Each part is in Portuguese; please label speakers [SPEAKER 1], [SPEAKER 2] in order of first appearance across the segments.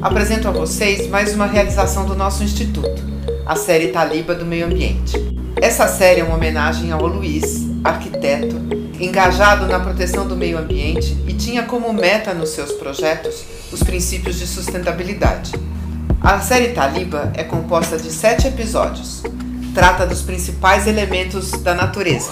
[SPEAKER 1] apresento a vocês mais uma realização do nosso instituto, a série Taliba do Meio Ambiente. Essa série é uma homenagem ao Luiz, arquiteto, engajado na proteção do meio ambiente e tinha como meta nos seus projetos os princípios de sustentabilidade. A série Taliba é composta de sete episódios. Trata dos principais elementos da natureza: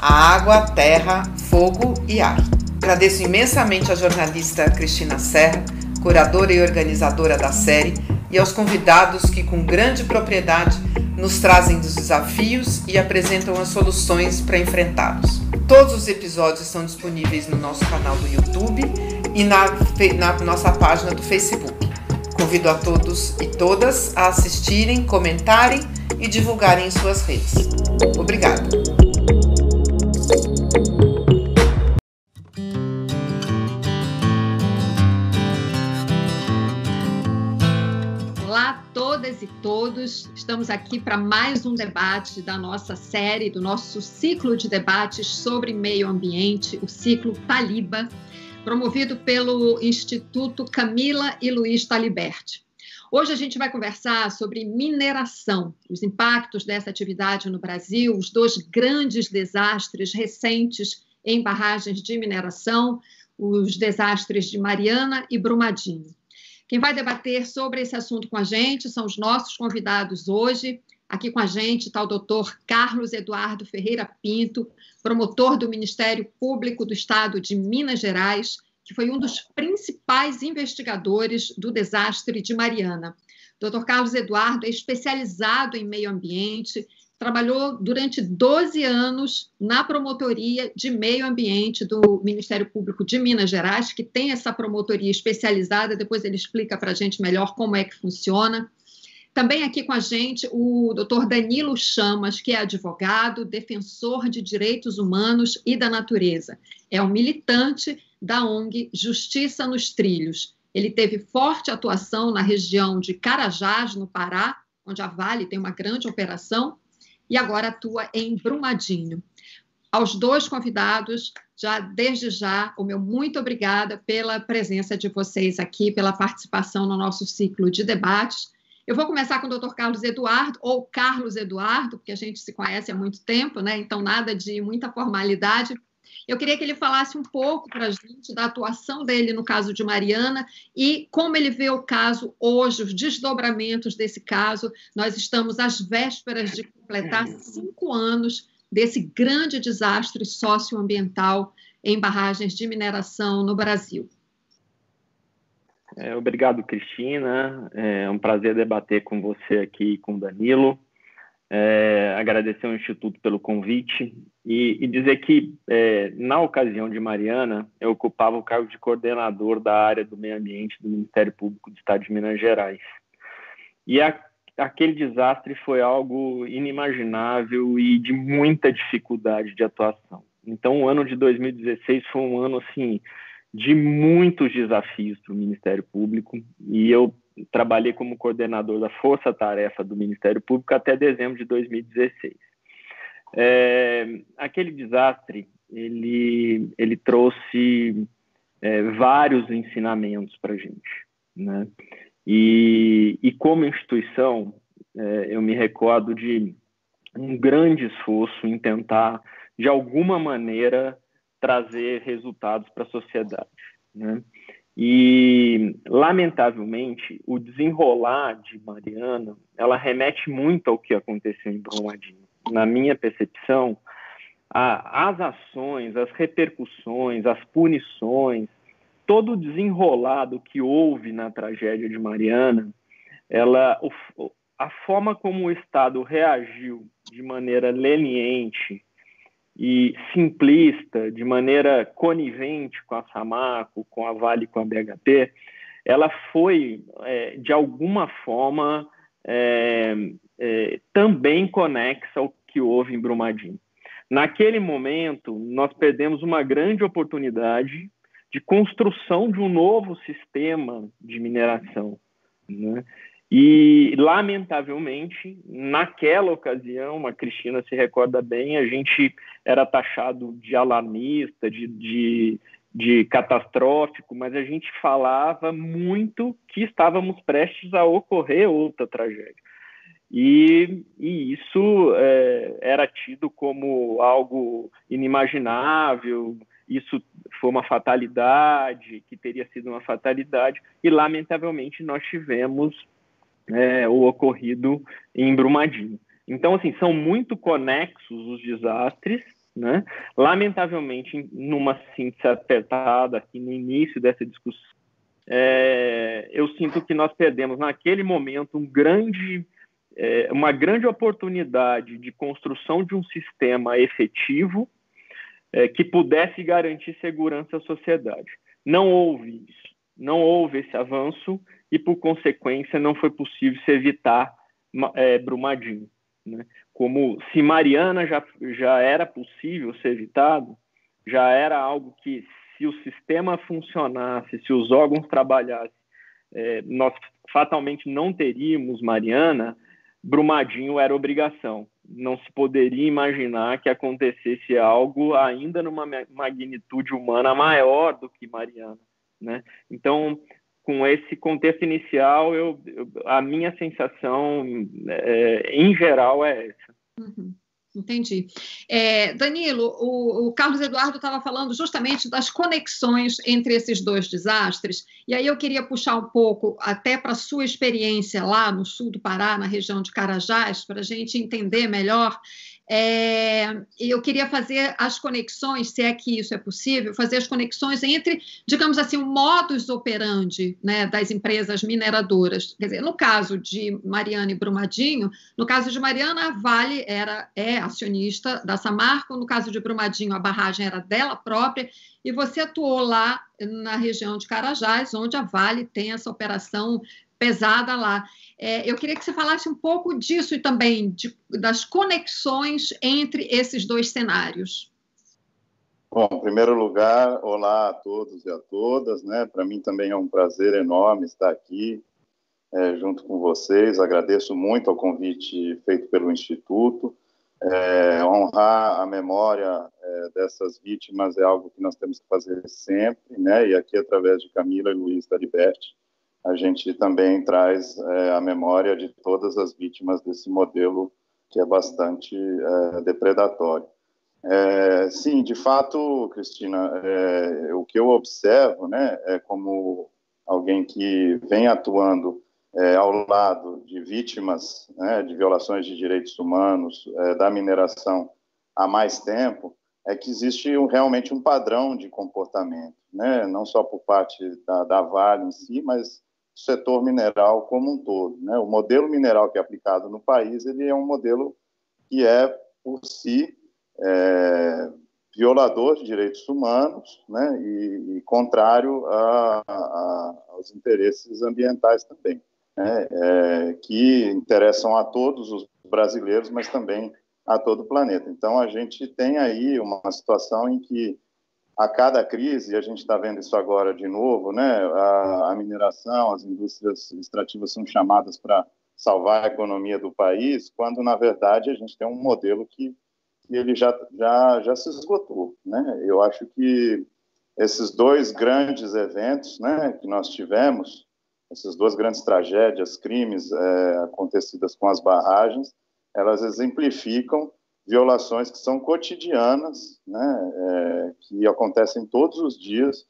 [SPEAKER 1] a água, terra, fogo e ar. Agradeço imensamente à jornalista Cristina Serra, curadora e organizadora da série, e aos convidados que, com grande propriedade, nos trazem dos desafios e apresentam as soluções para enfrentá-los. Todos os episódios estão disponíveis no nosso canal do YouTube e na, na nossa página do Facebook. Convido a todos e todas a assistirem, comentarem e divulgarem em suas redes. Obrigada!
[SPEAKER 2] Todos. Estamos aqui para mais um debate da nossa série, do nosso ciclo de debates sobre meio ambiente, o ciclo Taliba, promovido pelo Instituto Camila e Luiz Taliberti. Hoje a gente vai conversar sobre mineração, os impactos dessa atividade no Brasil, os dois grandes desastres recentes em barragens de mineração, os desastres de Mariana e Brumadinho. Quem vai debater sobre esse assunto com a gente são os nossos convidados hoje. Aqui com a gente está o doutor Carlos Eduardo Ferreira Pinto, promotor do Ministério Público do Estado de Minas Gerais, que foi um dos principais investigadores do desastre de Mariana. Dr. Carlos Eduardo é especializado em meio ambiente, trabalhou durante 12 anos na promotoria de meio ambiente do Ministério Público de Minas Gerais, que tem essa promotoria especializada. Depois ele explica para a gente melhor como é que funciona. Também aqui com a gente o doutor Danilo Chamas, que é advogado, defensor de direitos humanos e da natureza. É um militante da ONG Justiça nos Trilhos. Ele teve forte atuação na região de Carajás, no Pará, onde a Vale tem uma grande operação, e agora atua em Brumadinho. Aos dois convidados, já desde já, o meu muito obrigada pela presença de vocês aqui, pela participação no nosso ciclo de debates. Eu vou começar com o Dr. Carlos Eduardo, ou Carlos Eduardo, porque a gente se conhece há muito tempo, né? Então, nada de muita formalidade. Eu queria que ele falasse um pouco para a gente da atuação dele no caso de Mariana e como ele vê o caso hoje, os desdobramentos desse caso. Nós estamos às vésperas de completar cinco anos desse grande desastre socioambiental em barragens de mineração no Brasil.
[SPEAKER 3] É, obrigado, Cristina. É um prazer debater com você aqui e com o Danilo. É, agradecer ao Instituto pelo convite e, e dizer que, é, na ocasião de Mariana, eu ocupava o cargo de coordenador da área do meio ambiente do Ministério Público do Estado de Minas Gerais. E a, aquele desastre foi algo inimaginável e de muita dificuldade de atuação. Então, o ano de 2016 foi um ano assim de muitos desafios para o Ministério Público e eu trabalhei como coordenador da Força Tarefa do Ministério Público até dezembro de 2016. É, aquele desastre ele, ele trouxe é, vários ensinamentos para a gente, né? E, e como instituição, é, eu me recordo de um grande esforço em tentar, de alguma maneira, trazer resultados para a sociedade, né? E, lamentavelmente, o desenrolar de Mariana, ela remete muito ao que aconteceu em Brumadinho. Na minha percepção, a, as ações, as repercussões, as punições, todo o desenrolado que houve na tragédia de Mariana, ela, o, a forma como o Estado reagiu de maneira leniente, e simplista, de maneira conivente com a Samaco, com a Vale, com a BHP, ela foi, é, de alguma forma, é, é, também conexa ao que houve em Brumadinho. Naquele momento, nós perdemos uma grande oportunidade de construção de um novo sistema de mineração. Né? E, lamentavelmente, naquela ocasião, a Cristina se recorda bem, a gente era taxado de alarmista, de, de, de catastrófico, mas a gente falava muito que estávamos prestes a ocorrer outra tragédia. E, e isso é, era tido como algo inimaginável, isso foi uma fatalidade, que teria sido uma fatalidade, e lamentavelmente nós tivemos é, o ocorrido em Brumadinho. Então, assim, são muito conexos os desastres, né? Lamentavelmente, numa síntese apertada aqui no início dessa discussão, é, eu sinto que nós perdemos naquele momento um grande, é, uma grande oportunidade de construção de um sistema efetivo é, que pudesse garantir segurança à sociedade. Não houve isso, não houve esse avanço e, por consequência, não foi possível se evitar é, Brumadinho. Né? Como se Mariana já, já era possível ser evitado, já era algo que, se o sistema funcionasse, se os órgãos trabalhassem, é, nós fatalmente não teríamos Mariana, Brumadinho era obrigação. Não se poderia imaginar que acontecesse algo ainda numa magnitude humana maior do que Mariana. Né? Então, com esse contexto inicial, eu, a minha sensação, é, em geral, é essa.
[SPEAKER 2] Uhum. Entendi. É, Danilo, o, o, Carlos Eduardo estava falando justamente das conexões entre esses dois desastres, e aí eu queria puxar um pouco até para a sua experiência lá no sul do Pará, na região de Carajás, para a gente entender melhor é, eu queria fazer as conexões, se é que isso é possível, fazer as conexões entre, digamos assim, o modus operandi né, das empresas mineradoras. Quer dizer, no caso de Mariana e Brumadinho, no caso de Mariana, a Vale era, é acionista da Samarco, no caso de Brumadinho, a barragem era dela própria, e você atuou lá na região de Carajás, onde a Vale tem essa operação pesada lá. É, eu queria que você falasse um pouco disso e também de, das conexões entre esses dois cenários.
[SPEAKER 4] Bom, em primeiro lugar, olá a todos e a todas, né? Para mim também é um prazer enorme estar aqui é, junto com vocês. Agradeço muito ao convite feito pelo Instituto. É, honrar a memória é, dessas vítimas é algo que nós temos que fazer sempre, né? E aqui através de Camila e Luiz Taliberti, a gente também traz é, a memória de todas as vítimas desse modelo que é bastante é, depredatório. É, sim, de fato, Cristina, é, o que eu observo, né, é como alguém que vem atuando é, ao lado de vítimas né, de violações de direitos humanos, é, da mineração há mais tempo, é que existe um, realmente um padrão de comportamento, né, não só por parte da, da Vale em si, mas setor mineral como um todo. Né? O modelo mineral que é aplicado no país ele é um modelo que é, por si, é, violador de direitos humanos né? e, e contrário a, a, aos interesses ambientais também, né? é, que interessam a todos os brasileiros, mas também a todo o planeta. Então, a gente tem aí uma situação em que a cada crise, e a gente está vendo isso agora de novo, né? A, a, mineração, as indústrias extrativas são chamadas para salvar a economia do país, quando na verdade a gente tem um modelo que, que ele já, já, já se esgotou, né? Eu acho que esses dois grandes eventos, né, que nós tivemos, essas duas grandes tragédias, crimes é, acontecidas com as barragens, elas exemplificam violações que são cotidianas, né, é, que acontecem todos os dias,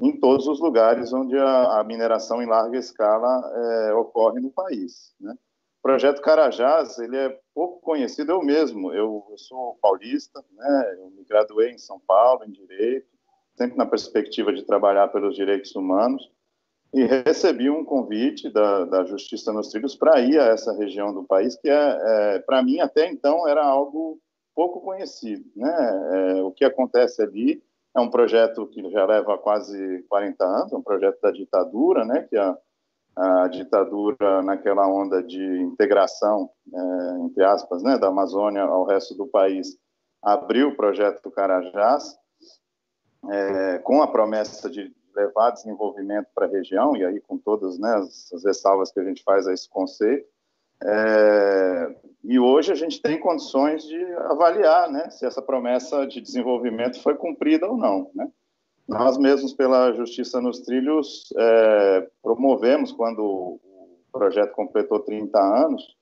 [SPEAKER 4] em todos os lugares onde a, a mineração em larga escala é, ocorre no país. Né. O projeto Carajás, ele é pouco conhecido, eu mesmo, eu, eu sou paulista, né, eu me graduei em São Paulo, em Direito, sempre na perspectiva de trabalhar pelos direitos humanos, e recebi um convite da, da Justiça nos Trilhos para ir a essa região do país, que é, é para mim até então era algo pouco conhecido. Né? É, o que acontece ali é um projeto que já leva quase 40 anos, um projeto da ditadura, né? que a, a ditadura, naquela onda de integração, é, entre aspas, né? da Amazônia ao resto do país, abriu o projeto Carajás, é, com a promessa de levar desenvolvimento para a região, e aí com todas né, as, as, ressalvas que a gente faz a esse conceito. É, e hoje a gente tem condições de avaliar né, se essa promessa de desenvolvimento foi cumprida ou não. Né? nós mesmos, pela Justiça nos Trilhos, é, promovemos, quando o projeto completou 30 anos,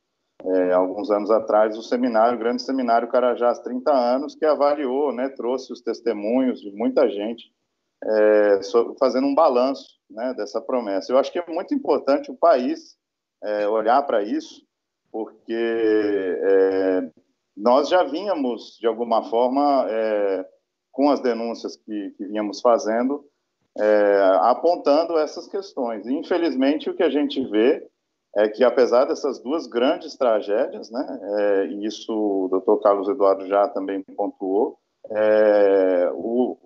[SPEAKER 4] é, alguns anos atrás, o seminário, o grande seminário Carajás 30 anos, que avaliou, né, trouxe os testemunhos de muita gente, é, fazendo um balanço né, dessa promessa. Eu acho que é muito importante o país é, olhar para isso, porque é, nós já vínhamos, de alguma forma, é, com as denúncias que, que vínhamos fazendo, é, apontando essas questões. E, infelizmente, o que a gente vê é que, apesar dessas duas grandes tragédias, né, é, e isso o doutor Carlos Eduardo já também pontuou, o,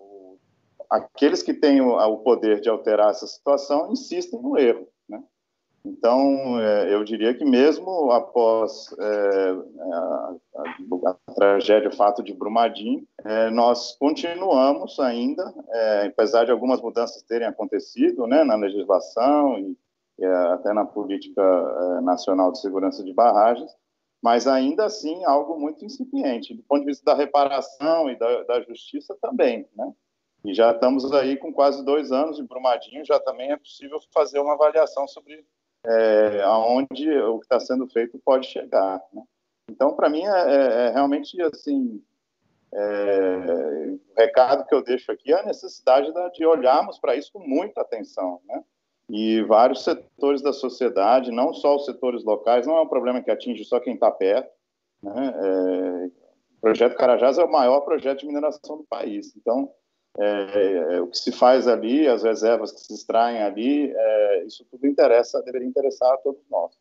[SPEAKER 4] aqueles que têm o, o, poder de alterar essa situação insistem no erro. Né? Então, é, eu diria que mesmo após é, a, a, a, tragédia, o fato de Brumadinho, é, nós continuamos ainda, é, apesar de algumas mudanças terem acontecido né, na legislação e até na política é, nacional de segurança de barragens, mas ainda assim algo muito incipiente, do ponto de vista da reparação e da, da justiça também, né? E já estamos aí com quase dois anos de Brumadinho, já também é possível fazer uma avaliação sobre é, aonde o que está sendo feito pode chegar. Né? Então, para mim, é, é, é, realmente assim, é, o recado que eu deixo aqui é a necessidade de olharmos para isso com muita atenção, né? e vários setores da sociedade, não só os setores locais, não é um problema que atinge só quem está perto. Né? É, o projeto Carajás é o maior projeto de mineração do país. Então, é, é, o que se faz ali, as reservas que se extraem ali, é, isso tudo interessa, deveria interessar a todos nós.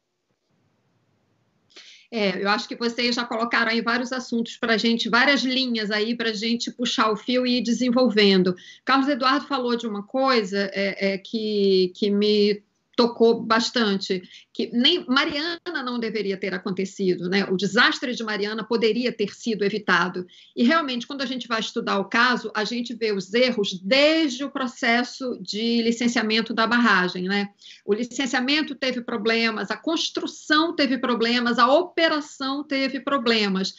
[SPEAKER 2] É, eu acho que vocês já colocaram aí vários assuntos para a gente, várias linhas aí para a gente puxar o fio e ir desenvolvendo. Carlos Eduardo falou de uma coisa é, é, que, que me tocou bastante, que nem Mariana não deveria ter acontecido, né? O desastre de Mariana poderia ter sido evitado. E realmente, quando a gente vai estudar o caso, a gente vê os erros desde o processo de licenciamento da barragem, né? O licenciamento teve problemas, a construção teve problemas, a operação teve problemas.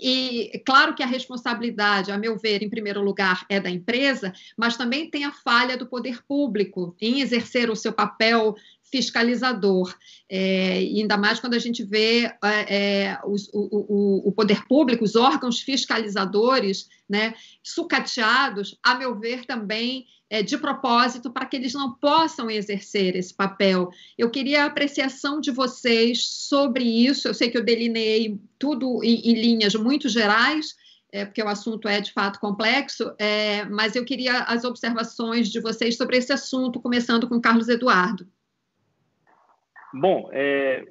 [SPEAKER 2] E claro que a responsabilidade, a meu ver, em primeiro lugar, é da empresa, mas também tem a falha do poder público em exercer o seu papel fiscalizador. É, ainda mais quando a gente vê é, é os, o, o, o, poder público, os órgãos fiscalizadores, né, sucateados, a meu ver, também é, de propósito, para que eles não possam exercer esse papel. Eu queria a apreciação de vocês sobre isso. Eu sei que eu delineei tudo em, em linhas muito gerais, é, porque o assunto é de fato complexo, é, mas eu queria as observações de vocês sobre esse assunto, começando com Carlos Eduardo.
[SPEAKER 3] Bom, é,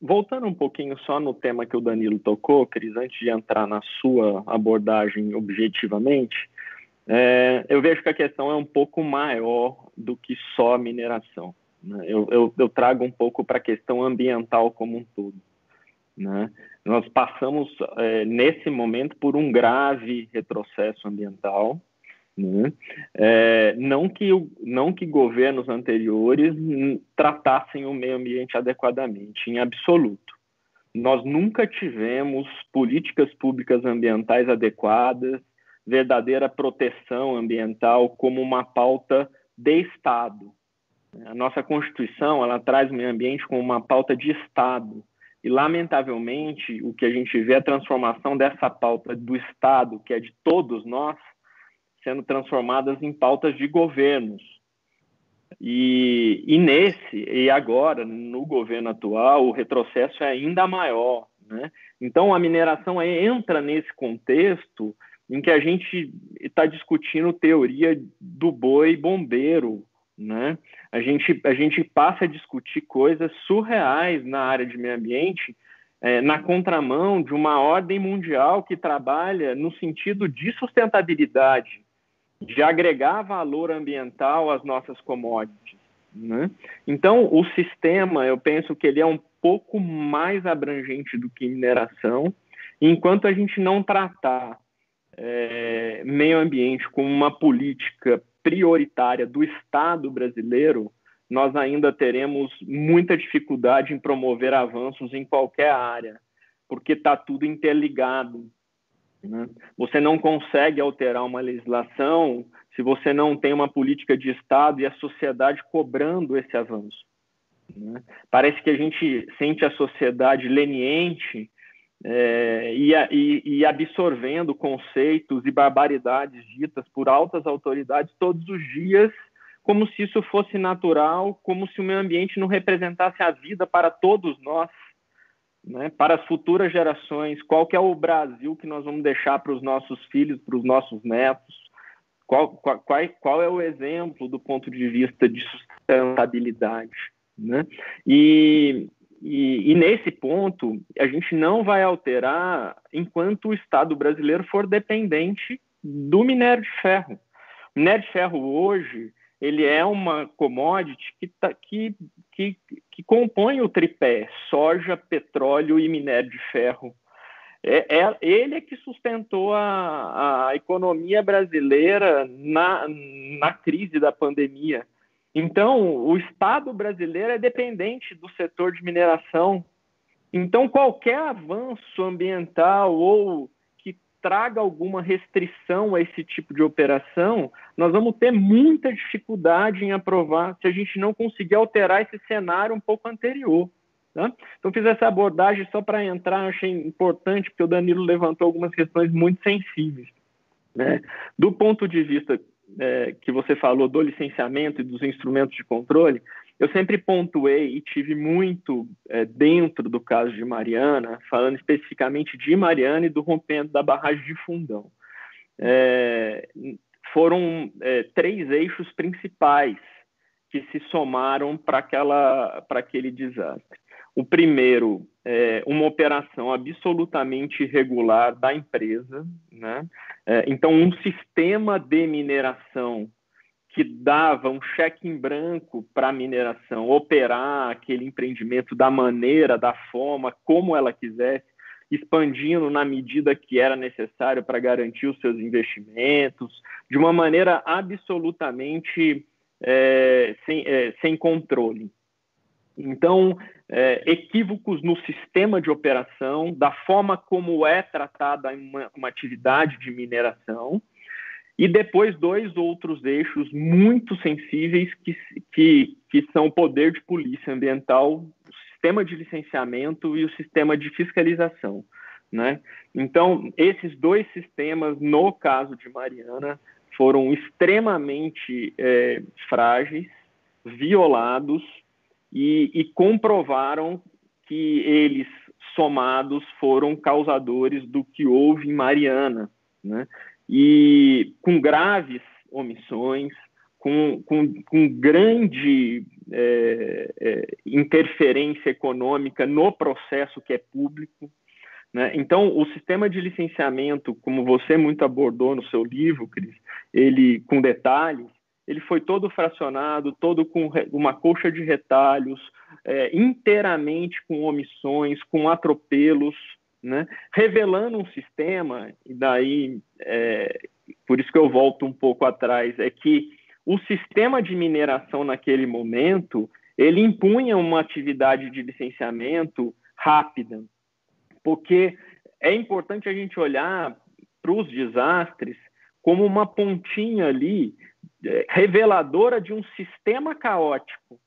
[SPEAKER 3] voltando um pouquinho só no tema que o Danilo tocou, Cris, antes de entrar na sua abordagem objetivamente, é, eu vejo que a questão é um pouco maior do que só a mineração. Né? Eu, eu, eu, trago um pouco para a questão ambiental como um todo. Né? Nós passamos, é, nesse momento, por um grave retrocesso ambiental, né? É, não, que, não que governos anteriores tratassem o meio ambiente adequadamente, em absoluto. Nós nunca tivemos políticas públicas ambientais adequadas, verdadeira proteção ambiental como uma pauta de Estado. A nossa Constituição ela traz o meio ambiente como uma pauta de Estado. E, lamentavelmente, o que a gente vê é a transformação dessa pauta do Estado, que é de todos nós, sendo transformadas em pautas de governos. E, e nesse, e agora, no governo atual, o retrocesso é ainda maior. Né? Então, a mineração entra nesse contexto em que a gente está discutindo teoria do boi bombeiro. Né? A, gente, a gente passa a discutir coisas surreais na área de meio ambiente é, na contramão de uma ordem mundial que trabalha no sentido de sustentabilidade de agregar valor ambiental às nossas commodities. Né? Então, o sistema, eu penso que ele é um pouco mais abrangente do que mineração, enquanto a gente não tratar é, meio ambiente como uma política prioritária do Estado brasileiro, nós ainda teremos muita dificuldade em promover avanços em qualquer área, porque está tudo interligado. Né? Você não consegue alterar uma legislação se você não tem uma política de Estado e a sociedade cobrando esse avanço. Né? Parece que a gente sente a sociedade leniente é, e, e, e, absorvendo conceitos e barbaridades ditas por altas autoridades todos os dias, como se isso fosse natural, como se o meio ambiente não representasse a vida para todos nós, né? para as futuras gerações. Qual que é o Brasil que nós vamos deixar para os nossos filhos, para os nossos netos? Qual, qual, qual é o exemplo do ponto de vista de sustentabilidade? Né? E, e, e, nesse ponto, a gente não vai alterar enquanto o Estado brasileiro for dependente do minério de ferro. O minério de ferro hoje ele é uma commodity que, tá, que, que, que compõe o tripé soja, petróleo e minério de ferro. É, é, ele é que sustentou a, a economia brasileira na, na crise da pandemia. Então, o Estado brasileiro é dependente do setor de mineração. Então, qualquer avanço ambiental ou traga alguma restrição a esse tipo de operação, nós vamos ter muita dificuldade em aprovar se a gente não conseguir alterar esse cenário um pouco anterior. Tá? Então, fiz essa abordagem só para entrar, achei importante, porque o Danilo levantou algumas questões muito sensíveis. Né? Do ponto de vista é, que você falou do licenciamento e dos instrumentos de controle, eu sempre pontuei e tive muito é, dentro do caso de Mariana, falando especificamente de Mariana e do rompimento da barragem de Fundão. É, foram é, três eixos principais que se somaram para aquele desastre. O primeiro, é uma operação absolutamente irregular da empresa, né? É, então, um sistema de mineração que dava um cheque em branco para a mineração operar aquele empreendimento da maneira, da forma, como ela quisesse, expandindo na medida que era necessário para garantir os seus investimentos, de uma maneira absolutamente é, sem, é, sem controle. Então, é, equívocos no sistema de operação, da forma como é tratada uma, uma atividade de mineração, e depois dois outros eixos muito sensíveis que, que, que são o poder de polícia ambiental, o sistema de licenciamento e o sistema de fiscalização. Né? Então, esses dois sistemas, no caso de Mariana, foram extremamente é, frágeis, violados e, e comprovaram que eles somados foram causadores do que houve em Mariana, né? E com graves omissões, com, com, com grande é, é, interferência econômica no processo que é público. Né? Então, o sistema de licenciamento, como você muito abordou no seu livro, Cris, ele com detalhes, ele foi todo fracionado, todo com uma colcha de retalhos, é, inteiramente com omissões, com atropelos, né? revelando um sistema, e daí, é, por isso que eu volto um pouco atrás, é que o sistema de mineração naquele momento, ele impunha uma atividade de licenciamento rápida, porque é importante a gente olhar para os desastres como uma pontinha ali é, reveladora de um sistema caótico.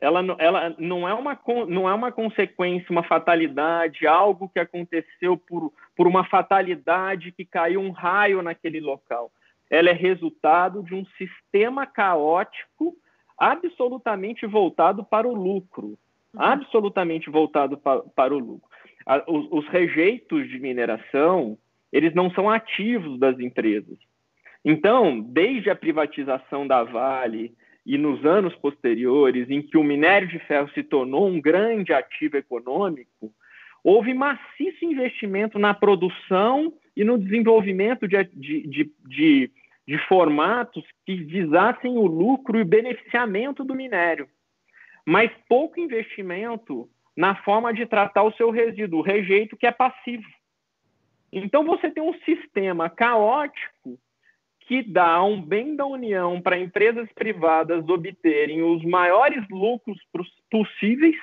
[SPEAKER 3] Ela, ela não, é uma, não é uma consequência, uma fatalidade, algo que aconteceu por, por uma fatalidade que caiu um raio naquele local. Ela é resultado de um sistema caótico absolutamente voltado para o lucro. Uhum. Absolutamente voltado para, para o lucro. Os, os rejeitos de mineração, eles não são ativos das empresas então, desde a privatização da Vale e nos anos posteriores, em que o minério de ferro se tornou um grande ativo econômico, houve maciço investimento na produção e no desenvolvimento de, de, de, de, formatos que visassem o lucro e o beneficiamento do minério, mas pouco investimento na forma de tratar o seu resíduo, o rejeito que é passivo. Então você tem um sistema caótico que dá um bem da União para empresas privadas obterem os maiores lucros possíveis,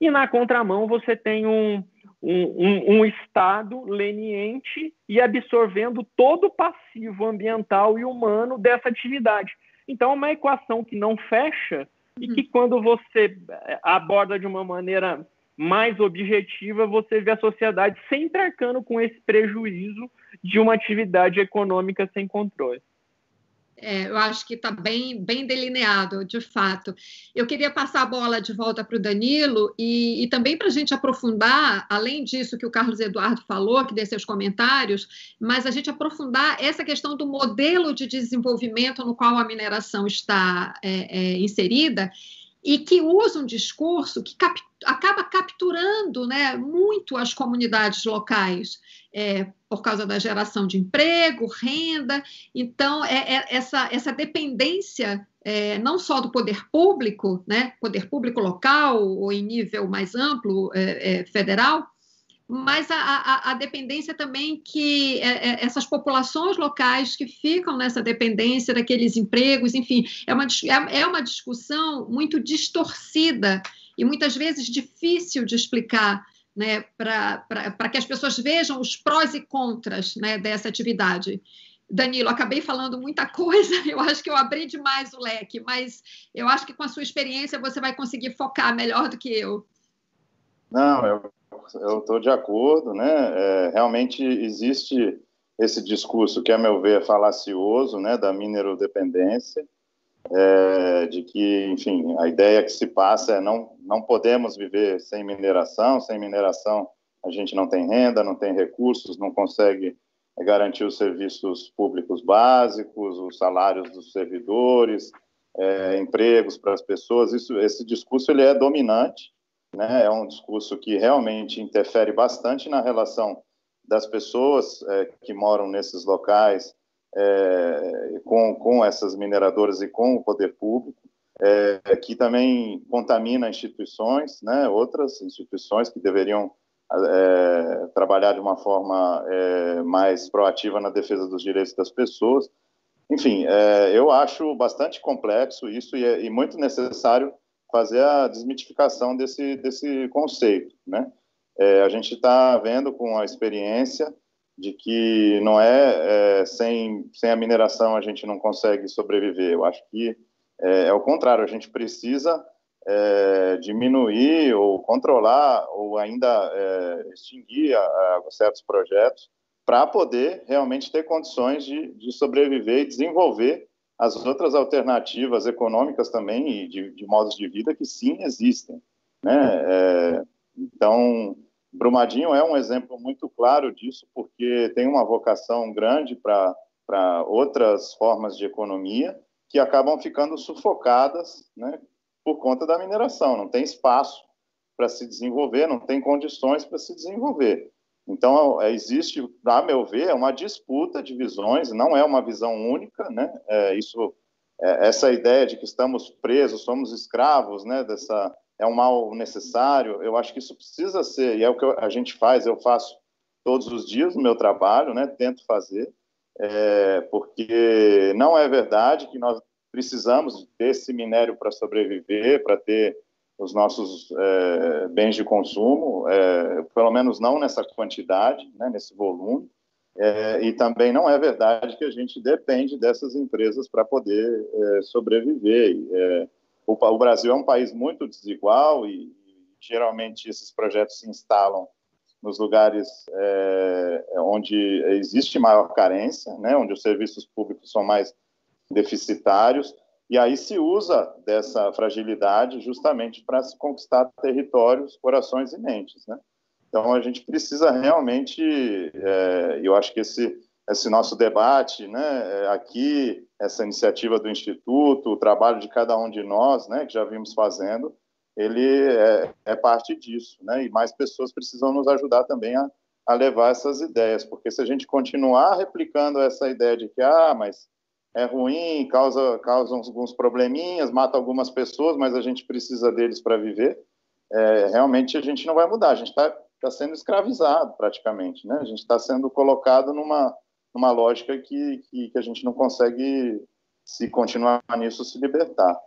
[SPEAKER 3] e na contramão você tem um, um, um, um, Estado leniente e absorvendo todo o passivo ambiental e humano dessa atividade. Então, é uma equação que não fecha e que, uhum. quando você eh, aborda de uma maneira mais objetiva, você vê a sociedade sempre arcando com esse prejuízo de uma atividade econômica sem controle.
[SPEAKER 2] É, eu acho que está bem, bem delineado, de fato. Eu queria passar a bola de volta para o Danilo e, e também para a gente aprofundar, além disso que o Carlos Eduardo falou, que desses seus comentários, mas a gente aprofundar essa questão do modelo de desenvolvimento no qual a mineração está é, é, inserida e que usa um discurso que cap acaba capturando né, muito as comunidades locais é, por causa da geração de emprego, renda. Então, é, é essa, essa dependência é, não só do poder público, né, poder público local ou em nível mais amplo é, é, federal, mas a, a, a, dependência também que é, é, essas populações locais que ficam nessa dependência daqueles empregos, enfim, é uma, é, é uma discussão muito distorcida e muitas vezes difícil de explicar né, para que as pessoas vejam os prós e contras né, dessa atividade. Danilo, acabei falando muita coisa, eu acho que eu abri demais o leque, mas eu acho que com a sua experiência você vai conseguir focar melhor do que eu.
[SPEAKER 4] Não, eu eu estou de acordo, né? É, realmente existe esse discurso que, a meu ver, é falacioso, né, da minerodependência, é, de que, enfim, a ideia que se passa é não não podemos viver sem mineração, sem mineração a gente não tem renda, não tem recursos, não consegue garantir os serviços públicos básicos, os salários dos servidores, é, empregos para as pessoas. Isso, esse discurso ele é dominante né? É um discurso que realmente interfere bastante na relação das pessoas é, que moram nesses locais é, com, com essas mineradoras e com o poder público, é, que também contamina instituições, né? Outras instituições que deveriam é, trabalhar de uma forma é, mais proativa na defesa dos direitos das pessoas. Enfim, é, eu acho bastante complexo isso e, e muito necessário fazer a desmitificação desse, desse conceito, né? É, a gente está vendo com a experiência de que não é, é, sem, sem a mineração a gente não consegue sobreviver. Eu acho que é, é o contrário, a gente precisa é, diminuir ou controlar ou ainda é, extinguir a, a certos projetos para poder realmente ter condições de, de sobreviver e desenvolver as outras alternativas econômicas também e de, de modos de vida que sim existem. Né? É, então, Brumadinho é um exemplo muito claro disso, porque tem uma vocação grande para outras formas de economia que acabam ficando sufocadas né, por conta da mineração. Não tem espaço para se desenvolver, não tem condições para se desenvolver. Então, é, existe, a meu ver, uma disputa de visões, não é uma visão única, né? É, isso, é, essa ideia de que estamos presos, somos escravos, né? Dessa, é um mal necessário, eu acho que isso precisa ser, e é o que a gente faz, eu faço todos os dias no meu trabalho, né? Tento fazer, é, porque não é verdade que nós precisamos desse minério para sobreviver, para ter os nossos é, bens de consumo, é, pelo menos não nessa quantidade, né, nesse volume, é, e também não é verdade que a gente depende dessas empresas para poder é, sobreviver. É, o, o, Brasil é um país muito desigual e, geralmente esses projetos se instalam nos lugares é, onde existe maior carência, né, onde os serviços públicos são mais deficitários, e aí se usa dessa fragilidade justamente para se conquistar territórios, corações e mentes, né? Então a gente precisa realmente, é, eu acho que esse esse nosso debate, né, é, aqui essa iniciativa do instituto, o trabalho de cada um de nós, né, que já vimos fazendo, ele é, é parte disso, né? E mais pessoas precisam nos ajudar também a, a levar essas ideias, porque se a gente continuar replicando essa ideia de que ah, mas é ruim, causa, causa alguns probleminhas, mata algumas pessoas, mas a gente precisa deles para viver. É, realmente a gente não vai mudar, a gente está tá sendo escravizado praticamente, né? A gente está sendo colocado numa, numa lógica que, que, que a gente não consegue, se continuar nisso, se libertar.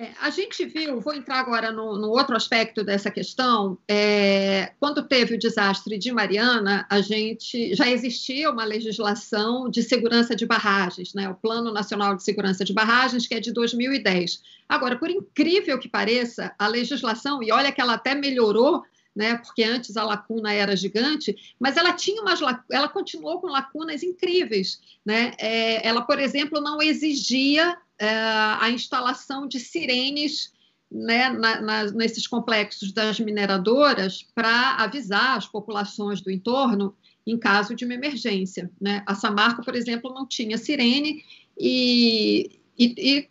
[SPEAKER 2] É, a gente viu, vou entrar agora no, no outro aspecto dessa questão. É, quando teve o desastre de Mariana, a gente já existia uma legislação de segurança de barragens, né? o Plano Nacional de Segurança de Barragens, que é de 2010. Agora, por incrível que pareça, a legislação, e olha que ela até melhorou, né, porque antes a lacuna era gigante, mas ela tinha umas ela continuou com lacunas incríveis, né? É, ela, por exemplo, não exigia é, a instalação de sirenes né, na, na, nesses complexos das mineradoras para avisar as populações do entorno em caso de uma emergência. Né? A Samarco, por exemplo, não tinha sirene e, e, e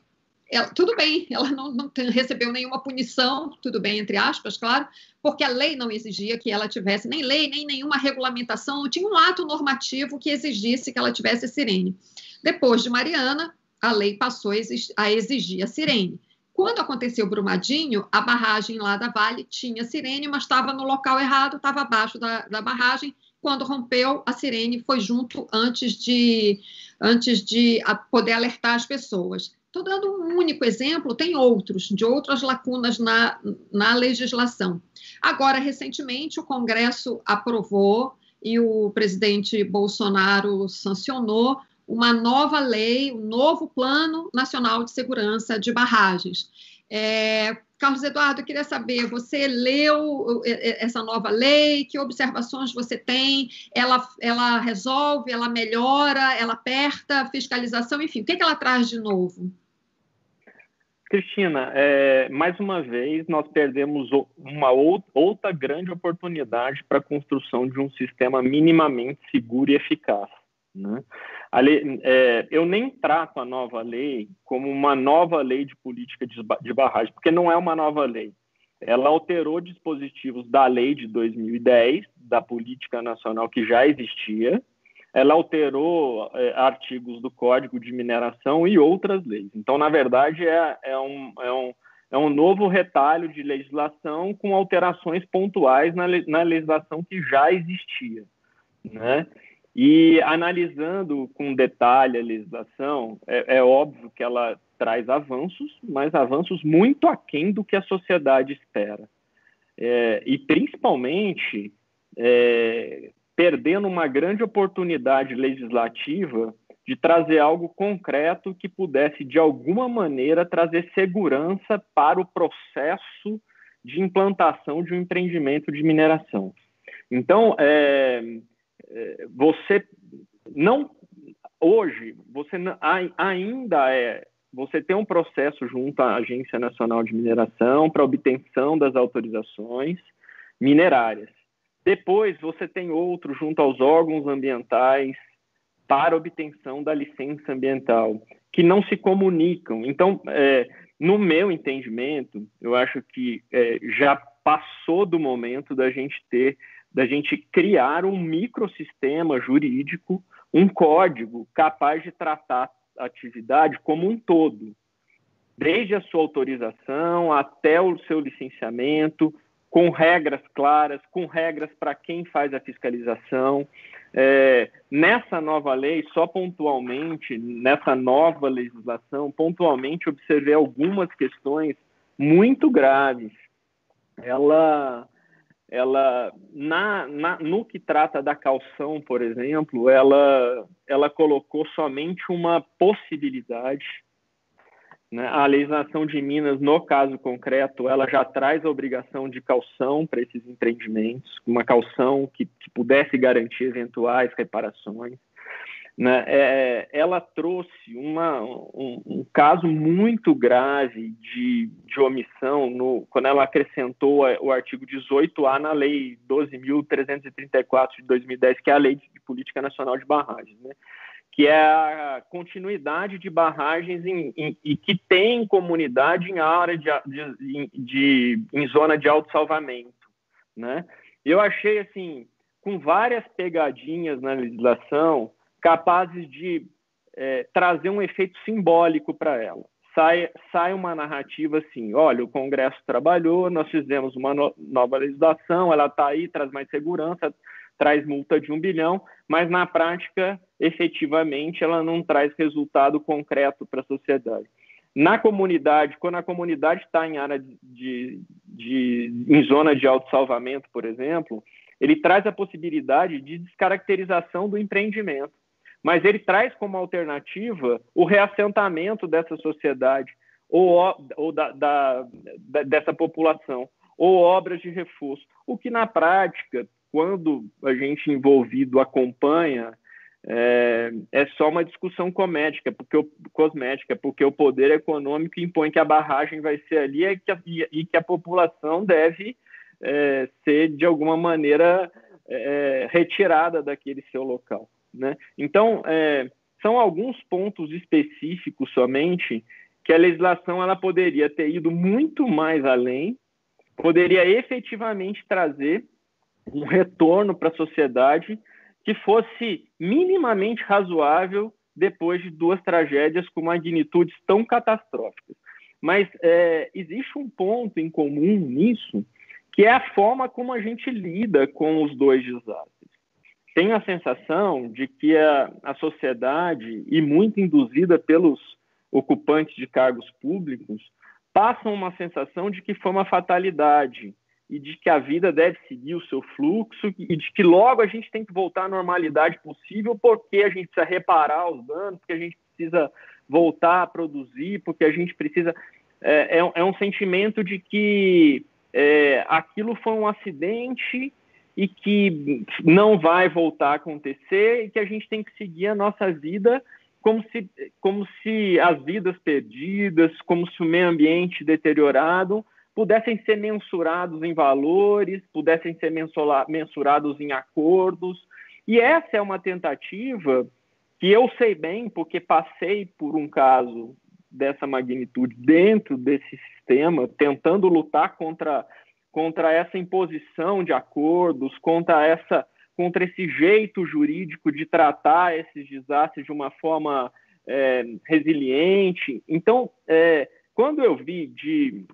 [SPEAKER 2] ela, tudo bem, ela não, não, recebeu nenhuma punição, tudo bem, entre aspas, claro, porque a lei não exigia que ela tivesse nem lei, nem nenhuma regulamentação, não tinha um ato normativo que exigisse que ela tivesse sirene. Depois de Mariana, a lei passou a exigir a sirene. Quando aconteceu Brumadinho, a barragem lá da Vale tinha sirene, mas estava no local errado, estava abaixo da, da barragem. Quando rompeu, a sirene foi junto antes de, antes de poder alertar as pessoas. Estou dando um único exemplo, tem outros, de outras lacunas na, na legislação. Agora, recentemente, o Congresso aprovou e o presidente Bolsonaro sancionou uma nova lei, um novo Plano Nacional de Segurança de Barragens. É, Carlos Eduardo, eu queria saber, você leu essa nova lei? Que observações você tem? Ela, ela resolve, ela melhora, ela aperta a fiscalização, enfim, o que, é que ela traz de novo?
[SPEAKER 3] Cristina, é, mais uma vez nós perdemos uma outra grande oportunidade para a construção de um sistema minimamente seguro e eficaz. Né? Lei, é, eu nem trato a nova lei como uma nova lei de política de barragem, porque não é uma nova lei. Ela alterou dispositivos da lei de 2010, da política nacional que já existia, ela alterou é, artigos do Código de Mineração e outras leis. Então, na verdade, é, é, um, é, um, é um novo retalho de legislação com alterações pontuais na, na legislação que já existia. Né? E analisando com detalhe a legislação, é, é, óbvio que ela traz avanços, mas avanços muito aquém do que a sociedade espera. É, e principalmente é, perdendo uma grande oportunidade legislativa de trazer algo concreto que pudesse, de alguma maneira, trazer segurança para o processo de implantação de um empreendimento de mineração. Então, é, você não hoje você ainda é você tem um processo junto à Agência Nacional de Mineração para obtenção das autorizações minerárias. Depois você tem outro junto aos órgãos ambientais para obtenção da licença ambiental, que não se comunicam. Então, é, no meu entendimento, eu acho que é, já passou do momento da gente ter da gente criar um microsistema jurídico, um código capaz de tratar a atividade como um todo, desde a sua autorização até o seu licenciamento, com regras claras, com regras para quem faz a fiscalização. É, nessa nova lei, só pontualmente, nessa nova legislação, pontualmente observei algumas questões muito graves. Ela ela na, na, no que trata da calção, por exemplo, ela, ela colocou somente uma possibilidade. Né? A legislação de Minas, no caso concreto, ela já traz a obrigação de calção para esses empreendimentos, uma calção que, que pudesse garantir eventuais reparações né, é, ela trouxe uma, um, um, caso muito grave de, de omissão no, quando ela acrescentou o artigo 18A na Lei 12.334 de 2010, que é a Lei de Política Nacional de Barragens, né, que é a continuidade de barragens em, em, e que tem comunidade em área de, de, de em zona de autossalvamento. Né? Eu achei assim, com várias pegadinhas na legislação, capazes de é, trazer um efeito simbólico para ela. Sai, sai uma narrativa assim: olha, o Congresso trabalhou, nós fizemos uma no, nova legislação, ela está aí, traz mais segurança, traz multa de um bilhão, mas na prática, efetivamente, ela não traz resultado concreto para a sociedade. na comunidade, quando a comunidade está em área de, de, em zona de autossalvamento, por exemplo, ele traz a possibilidade de descaracterização do empreendimento. Mas ele traz como alternativa o reassentamento dessa sociedade ou, ou da, da, da, dessa população, ou obras de reforço. O que, na prática, quando a gente envolvido acompanha é, é só uma discussão comédica, porque o, cosmética, porque o poder econômico impõe que a barragem vai ser ali e que a, e que a população deve é, ser, de alguma maneira, é, retirada daquele seu local. Né? Então, é, são alguns pontos específicos somente que a legislação ela poderia ter ido muito mais além, poderia efetivamente trazer um retorno para a sociedade que fosse minimamente razoável depois de duas tragédias com magnitudes tão catastróficas. Mas é, existe um ponto em comum nisso, que é a forma como a gente lida com os dois desastres. Tenho a sensação de que a, a sociedade, e muito induzida pelos ocupantes de cargos públicos, passam uma sensação de que foi uma fatalidade, e de que a vida deve seguir o seu fluxo e de que logo a gente tem que voltar à normalidade possível porque a gente precisa reparar os danos, porque a gente precisa voltar a produzir, porque a gente precisa. É, é, é um sentimento de que é, aquilo foi um acidente e que não vai voltar a acontecer e que a gente tem que seguir a nossa vida como se, como se as vidas perdidas, como se o meio ambiente deteriorado pudessem ser mensurados em valores, pudessem ser mensurados em acordos. E essa é uma tentativa que eu sei bem, porque passei por um caso dessa magnitude dentro desse sistema, tentando lutar contra, contra essa imposição de acordos, contra essa contra esse jeito jurídico de tratar esses desastres de uma forma é, resiliente. Então, é, quando eu vi de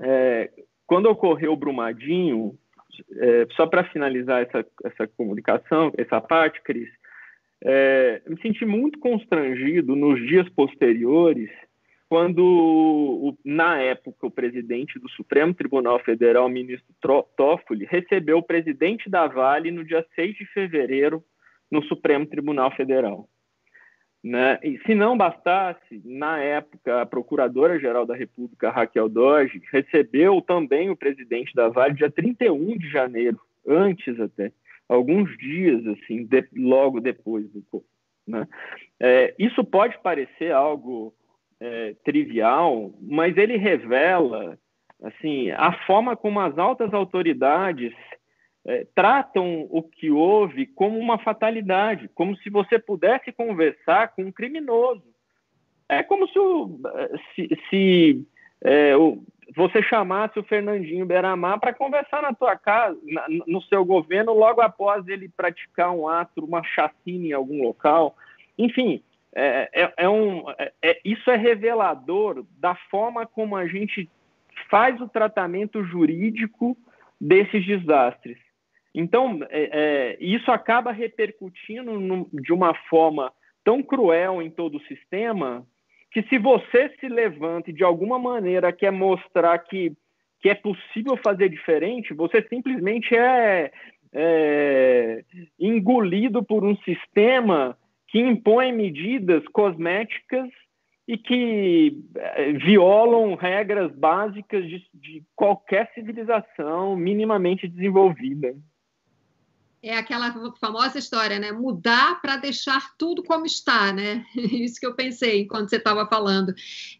[SPEAKER 3] é, quando ocorreu o Brumadinho, é, só para finalizar essa, essa comunicação, essa parte, Cris, é, me senti muito constrangido nos dias posteriores, quando, na época, o presidente do Supremo Tribunal Federal, ministro Toffoli, recebeu o presidente da Vale no dia 6 de fevereiro no Supremo Tribunal Federal. Né? E se não bastasse, na época, a Procuradora-Geral da República, Raquel Doge, recebeu também o presidente da Vale dia 31 de janeiro, antes até, alguns dias, assim, de, logo depois do né? É, isso pode parecer algo é, trivial, mas ele revela assim a forma como as altas autoridades é, tratam o que houve como uma fatalidade, como se você pudesse conversar com um criminoso. É como se, o, se, se é, o, você chamasse o Fernandinho Beramar para conversar na tua casa, na, no seu governo, logo após ele praticar um ato, uma chacina em algum local. Enfim, é, é, é é, é, isso é revelador da forma como a gente faz o tratamento jurídico desses desastres. Então, é, isso acaba repercutindo no, de uma forma tão cruel em todo o sistema que se você se levanta e de alguma maneira quer mostrar que, que é possível fazer diferente, você simplesmente é, é engolido por um sistema que impõe medidas cosméticas e que é, violam regras básicas de, de qualquer civilização minimamente desenvolvida
[SPEAKER 2] é aquela famosa história, né? Mudar para deixar tudo como está, né? Isso que eu pensei quando você estava falando.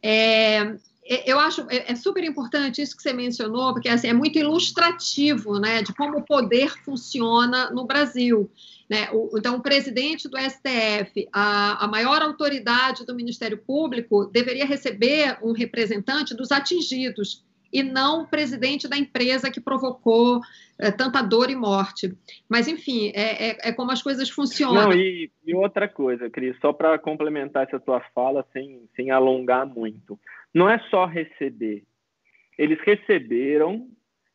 [SPEAKER 2] É, é, eu acho é, é, super importante isso que você mencionou, porque assim, é muito ilustrativo né, de como o poder funciona no Brasil. Né? O, então, o presidente do STF, a, a maior autoridade do Ministério Público, deveria receber um representante dos atingidos e não o presidente da empresa que provocou é, tanta dor e morte. Mas, enfim, é, é, é como as coisas funcionam.
[SPEAKER 3] Não, e, e outra coisa, Cris, só para complementar essa tua fala, sem, sem alongar muito. Não é só receber. Eles receberam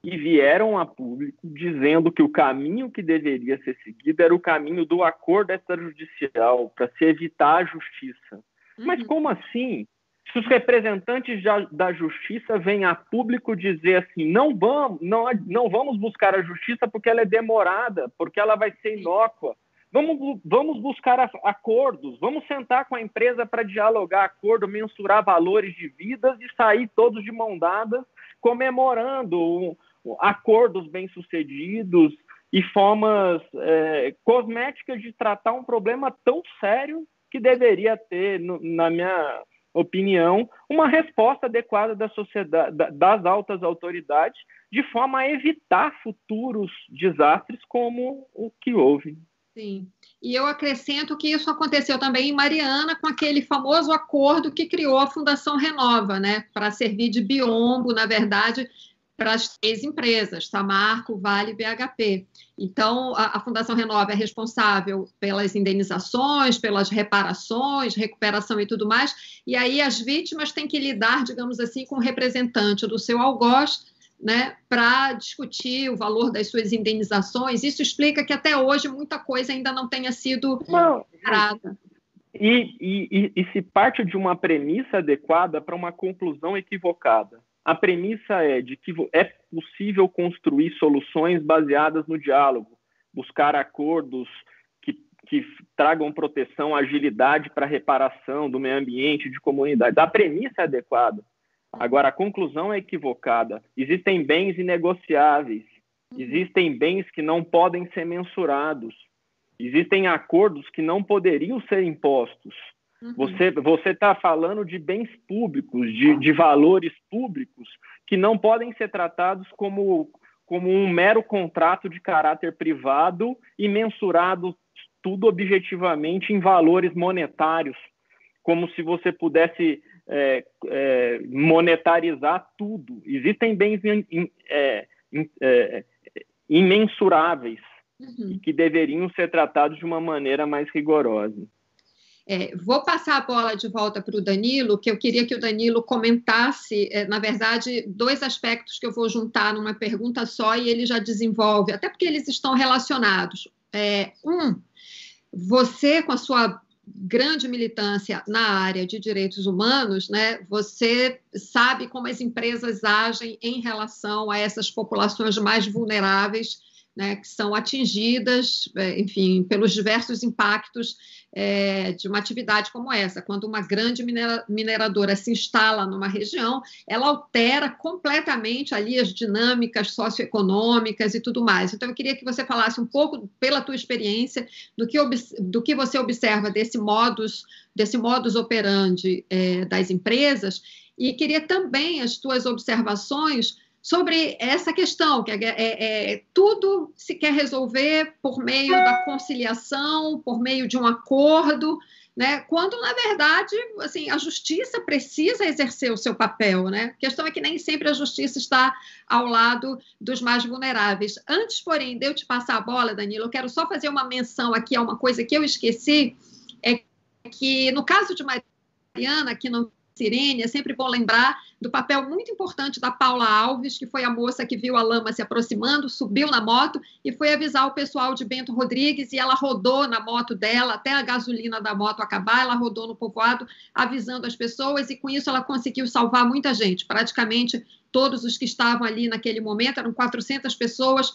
[SPEAKER 3] e vieram a público dizendo que o caminho que deveria ser seguido era o caminho do acordo extrajudicial para se evitar a justiça. Uhum. Mas como assim? se os representantes da justiça vêm a público dizer assim, não vamos, não, não vamos buscar a justiça porque ela é demorada, porque ela vai ser inócua. Vamos, vamos buscar acordos, vamos sentar com a empresa para dialogar acordo, mensurar valores de vidas e sair todos de mão dadas, comemorando acordos bem-sucedidos e formas é, cosméticas de tratar um problema tão sério que deveria ter, na minha opinião, uma resposta adequada da sociedade, das altas autoridades, de forma a evitar futuros desastres como o que houve.
[SPEAKER 2] Sim. E eu acrescento que isso aconteceu também em Mariana, com aquele famoso acordo que criou a Fundação Renova, né, para servir de biombo, na verdade, para as três empresas, Samarco, Vale e BHP. Então, a, a, Fundação Renova é responsável pelas indenizações, pelas reparações, recuperação e tudo mais, e aí as vítimas têm que lidar, digamos assim, com o representante do seu algoz, né, para discutir o valor das suas indenizações. Isso explica que até hoje muita coisa ainda não tenha sido parada.
[SPEAKER 3] E, e, e, se parte de uma premissa adequada para uma conclusão equivocada. A premissa é de que é possível construir soluções baseadas no diálogo, buscar acordos que, que tragam proteção, agilidade para reparação do meio ambiente, de comunidade. A premissa é adequada. Agora, a conclusão é equivocada. Existem bens inegociáveis, existem bens que não podem ser mensurados, existem acordos que não poderiam ser impostos. Uhum. Você está falando de bens públicos, de, de valores públicos, que não podem ser tratados como, como um mero contrato de caráter privado e mensurado tudo objetivamente em valores monetários, como se você pudesse é, é, monetarizar tudo. Existem bens in, in, é, in, é, imensuráveis uhum. que deveriam ser tratados de uma maneira mais rigorosa.
[SPEAKER 2] É, vou passar a bola de volta para o Danilo, que eu queria que o Danilo comentasse, é, na verdade, dois aspectos que eu vou juntar numa pergunta só e ele já desenvolve, até porque eles estão relacionados. É, um, você, com a sua grande militância na área de direitos humanos, né, você sabe como as empresas agem em relação a essas populações mais vulneráveis né, que são atingidas, é, enfim, pelos diversos impactos é, de uma atividade como essa. Quando uma grande minera, mineradora se instala numa região, ela altera completamente ali as dinâmicas socioeconômicas e tudo mais. Então, eu queria que você falasse um pouco, pela tua experiência, do que, do que você observa desse modus, desse modus operandi é, das empresas, e queria também as tuas observações sobre essa questão, que é, é, é, tudo se quer resolver por meio da conciliação, por meio de um acordo, né? Quando na verdade, assim, a justiça precisa exercer o seu papel, né? A questão é que nem sempre a justiça está ao lado dos mais vulneráveis. Antes, porém, de eu te passar a bola, Danilo, eu quero só fazer uma menção aqui a uma coisa que eu esqueci, é que no caso de Mariana, que não Sirene, é sempre bom lembrar do papel muito importante da Paula Alves, que foi a moça que viu a lama se aproximando, subiu na moto e foi avisar o pessoal de Bento Rodrigues e ela rodou na moto dela até a gasolina da moto acabar, ela rodou no povoado avisando as pessoas e com isso ela conseguiu salvar muita gente, praticamente todos os que estavam ali naquele momento, eram 400 pessoas,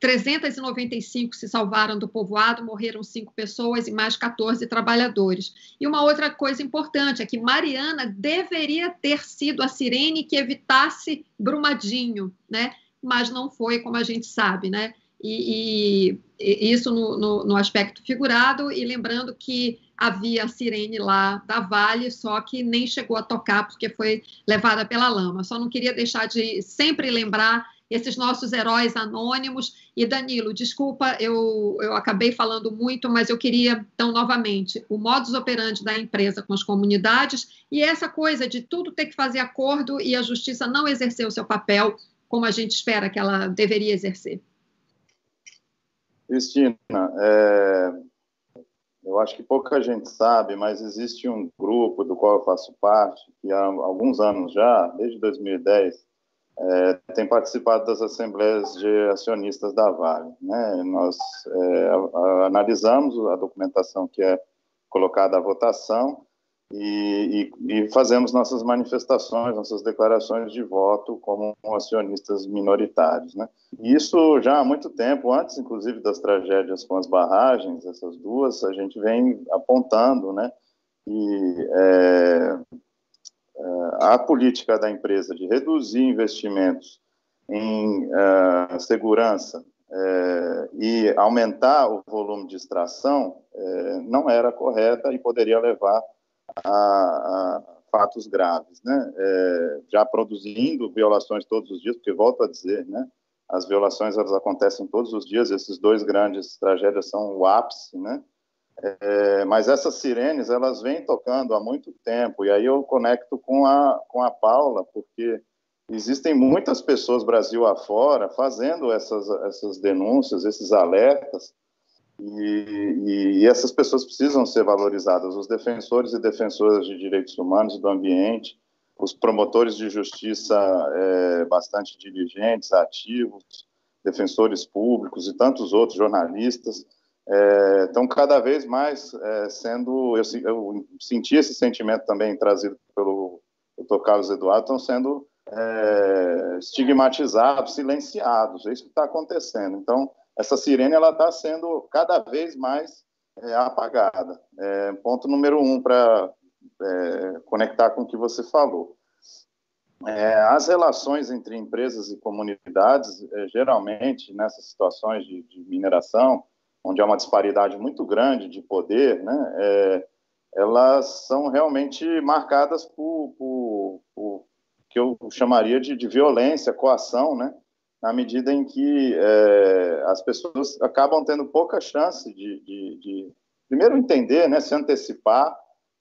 [SPEAKER 2] 395 se salvaram do povoado, morreram cinco pessoas e mais 14 trabalhadores. E uma outra coisa importante é que Mariana deveria ter sido a sirene que evitasse Brumadinho, né? Mas não foi, como a gente sabe, né? E, e, isso no, no, no, aspecto figurado, e lembrando que havia a sirene lá da Vale, só que nem chegou a tocar porque foi levada pela lama. Só não queria deixar de sempre lembrar esses nossos heróis anônimos. E Danilo, desculpa, eu, eu acabei falando muito, mas eu queria, então, novamente, o modus operandi da empresa com as comunidades e essa coisa de tudo ter que fazer acordo e a justiça não exercer o seu papel como a gente espera que ela deveria exercer.
[SPEAKER 4] Cristina, é, eu acho que pouca gente sabe, mas existe um grupo do qual eu faço parte, que há alguns anos já, desde 2010, é, tem participado das assembleias de acionistas da Vale. Né? Nós é, a, a, analisamos a documentação que é colocada à votação e, e, e, fazemos nossas manifestações, nossas declarações de voto como acionistas minoritários. Né? Isso já há muito tempo, antes inclusive das tragédias com as barragens, essas duas, a gente vem apontando, né? E é, é, a política da empresa de reduzir investimentos em uh, segurança é, e aumentar o volume de extração é, não era correta e poderia levar a, a fatos graves, né? Já produzindo violações todos os dias, porque volto a dizer, né? As violações elas acontecem todos os dias. Esses dois grandes tragédias são o ápice, né? É, mas essas sirenes elas vêm tocando há muito tempo e aí eu conecto com a com a Paula porque existem muitas pessoas Brasil afora fazendo essas essas denúncias, esses alertas e, e, essas pessoas precisam ser valorizadas. Os defensores e defensoras de direitos humanos e do ambiente, os promotores de justiça é, bastante diligentes, ativos, defensores públicos e tantos outros jornalistas é, estão cada vez mais é, sendo. Eu, eu, senti esse sentimento também trazido pelo Dr. Carlos Eduardo, estão sendo é, estigmatizados, silenciados. É isso que está acontecendo. Então, essa sirene ela está sendo cada vez mais é, apagada. É, ponto número um para é, conectar com o que você falou. As relações entre empresas e comunidades, geralmente nessas situações de, de, mineração, onde há uma disparidade muito grande de poder, né, é, elas são realmente marcadas por, por, por que eu chamaria de, de violência, coação, né, na medida em que é, as pessoas acabam tendo pouca chance de, de, de primeiro entender, né, se antecipar.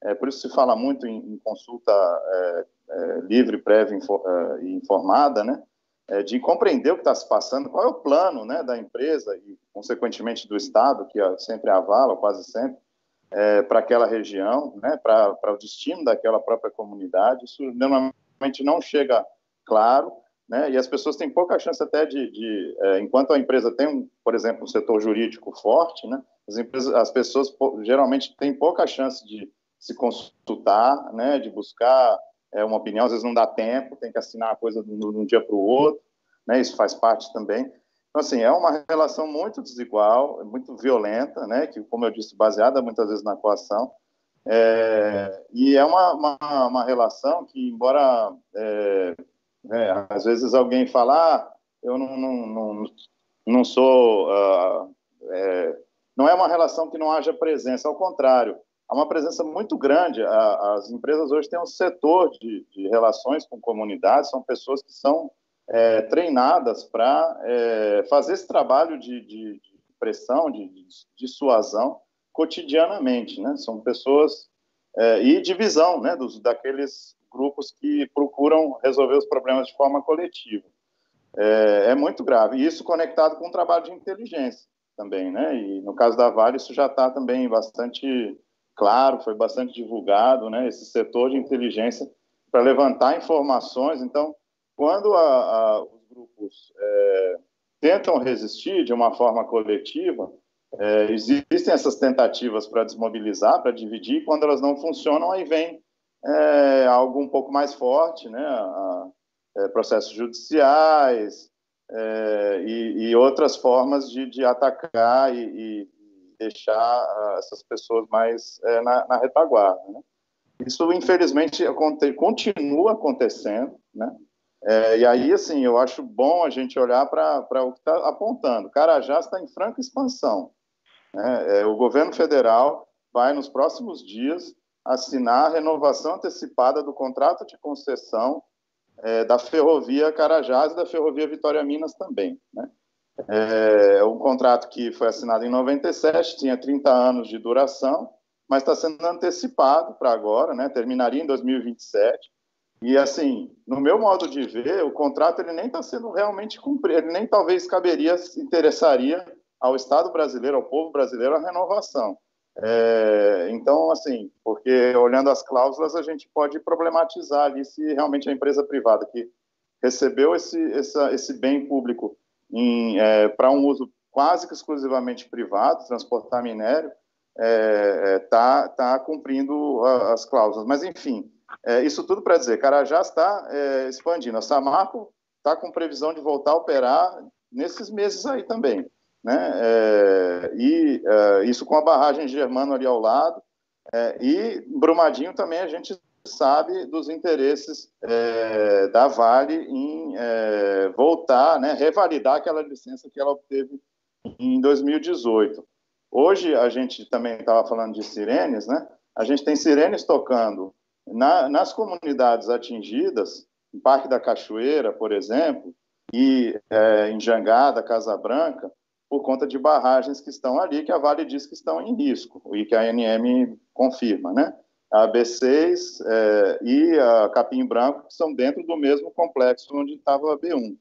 [SPEAKER 4] É, por isso se fala muito em, em consulta é, é livre, prévia é, e informada, né, é, de compreender o que está se passando, qual é o plano né, da empresa e, consequentemente, do Estado, que sempre avala, quase sempre, para aquela região, né, para o destino daquela própria comunidade. Isso normalmente não chega claro né? E as pessoas têm pouca chance até de, de é, enquanto a empresa tem, um, por exemplo, um setor jurídico forte, né? As, empresas, as pessoas geralmente têm pouca chance de se consultar, né? De buscar é, uma opinião, às vezes não dá tempo, tem que assinar a coisa de um dia para o outro, né? Isso faz parte também. Então, assim, é uma relação muito desigual, muito violenta, né? Que, como eu disse, baseada muitas vezes na coação. É, e é uma, uma, uma, relação que, embora é, é, às vezes alguém fala, ah, eu não, não, não, não sou. Uh, não é uma relação que não haja presença, ao contrário, há uma presença muito grande. A, as empresas hoje têm um setor de, de, relações com comunidades, são pessoas que são é, treinadas para é, fazer esse trabalho de, de, de pressão, de, dissuasão cotidianamente, né? São pessoas é, e divisão, né, dos daqueles grupos que procuram resolver os problemas de forma coletiva. É, é muito grave. E isso conectado com o trabalho de inteligência também, né? E no caso da Vale, isso já está também bastante claro, foi bastante divulgado, né? Esse setor de inteligência para levantar informações. Então, quando a, a, os grupos é, tentam resistir de uma forma coletiva, é, existem essas tentativas para desmobilizar, para dividir. Quando elas não funcionam, aí vem é, algo um pouco mais forte, né? A, é, processos judiciais é, e, e, outras formas de, de atacar e, e, deixar essas pessoas mais é, na, na, retaguarda. Né? Isso, infelizmente, continua acontecendo, né? É, e aí, assim, eu acho bom a gente olhar para o que está apontando. Carajás está em franca expansão. Né? É, o governo federal vai, nos próximos dias, assinar a renovação antecipada do contrato de concessão é, da Ferrovia Carajás e da Ferrovia Vitória Minas também. Né? É um contrato que foi assinado em 97, tinha 30 anos de duração, mas está sendo antecipado para agora, né? terminaria em 2027. E assim, no meu modo de ver, o contrato ele nem está sendo realmente cumprido, ele nem talvez caberia, interessaria ao Estado brasileiro, ao povo brasileiro, a renovação. É, então, assim, porque olhando as cláusulas, a gente pode problematizar ali se realmente a empresa privada que recebeu esse, essa, esse bem público é, para um uso quase que exclusivamente privado, transportar minério, está tá cumprindo a, as cláusulas. Mas, enfim, isso tudo para dizer, Carajá está expandindo. A Samarco está com previsão de voltar a operar nesses meses aí também. Né? É, e é, isso com a barragem Germano ali ao lado. É, e Brumadinho também a gente sabe dos interesses é, da Vale em é, voltar, né, revalidar aquela licença que ela obteve em 2018. Hoje a gente também estava falando de sirenes, né? A gente tem sirenes tocando na, nas comunidades atingidas, em Parque da Cachoeira, por exemplo, e é, em Jangada, Casa Branca, por conta de barragens que estão ali, que a Vale diz que estão em risco, e que a ANM confirma, né? A B6 é, e a Capim Branco são dentro do mesmo complexo onde estava a B1.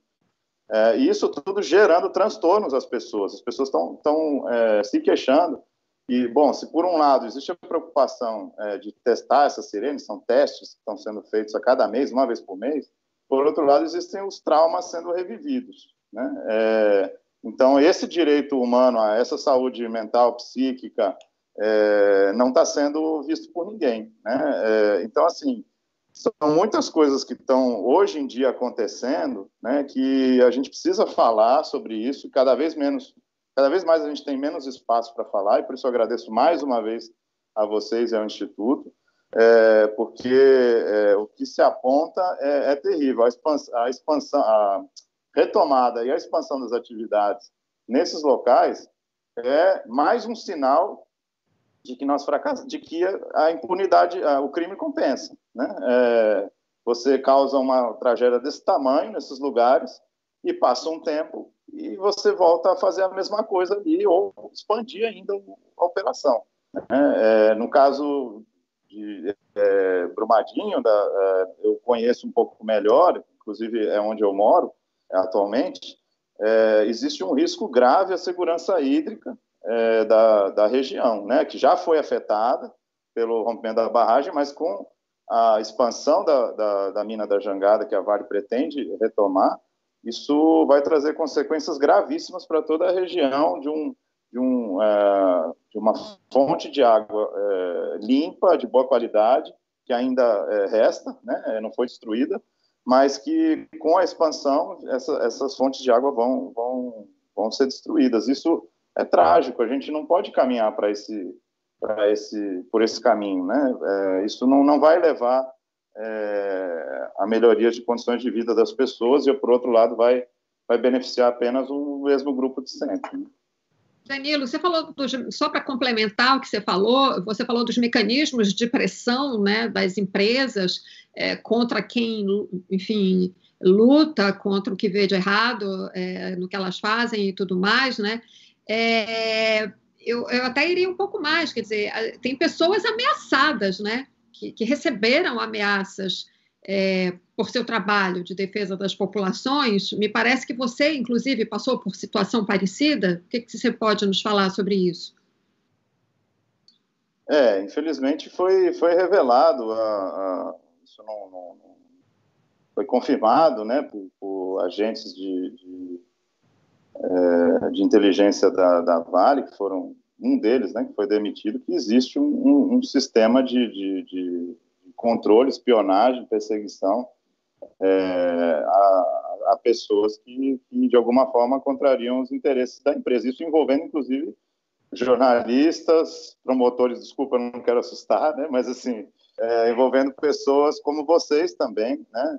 [SPEAKER 4] É, isso tudo gerando transtornos às pessoas. As pessoas estão é, se queixando. E, bom, se por um lado existe a preocupação é, de testar essas sirenes, são testes que estão sendo feitos a cada mês, uma vez por mês, por outro lado, existem os traumas sendo revividos. Né? É, então, esse direito humano a essa saúde mental, psíquica, é, não está sendo visto por ninguém. Né? É, então, assim, são muitas coisas que estão hoje em dia acontecendo, né, que a gente precisa falar sobre isso, cada vez menos, cada vez mais a gente tem menos espaço para falar, e por isso eu agradeço mais uma vez a vocês e ao Instituto, é, porque é, o que se aponta é, é terrível. A expansão, a expansão, a retomada e a expansão das atividades nesses locais é mais um sinal de que nós fracassamos, de que a impunidade, o crime compensa, né? É, você causa uma tragédia desse tamanho nesses lugares e passa um tempo e você volta a fazer a mesma coisa ali ou expandir ainda a operação. Né? É, no caso de é, Brumadinho, da, é, eu conheço um pouco melhor, inclusive é onde eu moro atualmente, é, existe um risco grave à segurança hídrica é, da, da região, né, que já foi afetada pelo rompimento da barragem, mas com a expansão da, da, da mina da Jangada, que a Vale pretende retomar, isso vai trazer consequências gravíssimas para toda a região de um, de, um, é, de uma fonte de água é, limpa, de boa qualidade, que ainda é, resta, né, não foi destruída, mas que com a expansão essa, essas fontes de água vão, vão, vão ser destruídas. Isso é trágico, a gente não pode caminhar para esse, esse, por esse caminho. Né? É, isso não, não vai levar é, a melhoria de condições de vida das pessoas e, por outro lado, vai, vai beneficiar apenas o mesmo grupo de sempre. Né?
[SPEAKER 2] Danilo, você falou, só para complementar o que você falou, você falou dos mecanismos de pressão né, das empresas é, contra quem, enfim, luta contra o que vê de errado é, no que elas fazem e tudo mais, né? É, eu, eu, até iria um pouco mais, quer dizer, tem pessoas ameaçadas, né? Que, que receberam ameaças é, por seu trabalho de defesa das populações. Me parece que você, inclusive, passou por situação parecida. O que, que você pode nos falar sobre isso?
[SPEAKER 4] É, infelizmente foi, foi revelado, a, a, isso não, não, não, foi confirmado né, por, por agentes de, de, é, de inteligência da, da, Vale, que foram um deles, né, que foi demitido, que existe um, um, um sistema de, de, de controle, espionagem, perseguição é, a, a, pessoas que, que, de alguma forma, contrariam os interesses da empresa. Isso envolvendo, inclusive, jornalistas, promotores, desculpa, não quero assustar, né, mas assim, é, envolvendo pessoas como vocês também, né,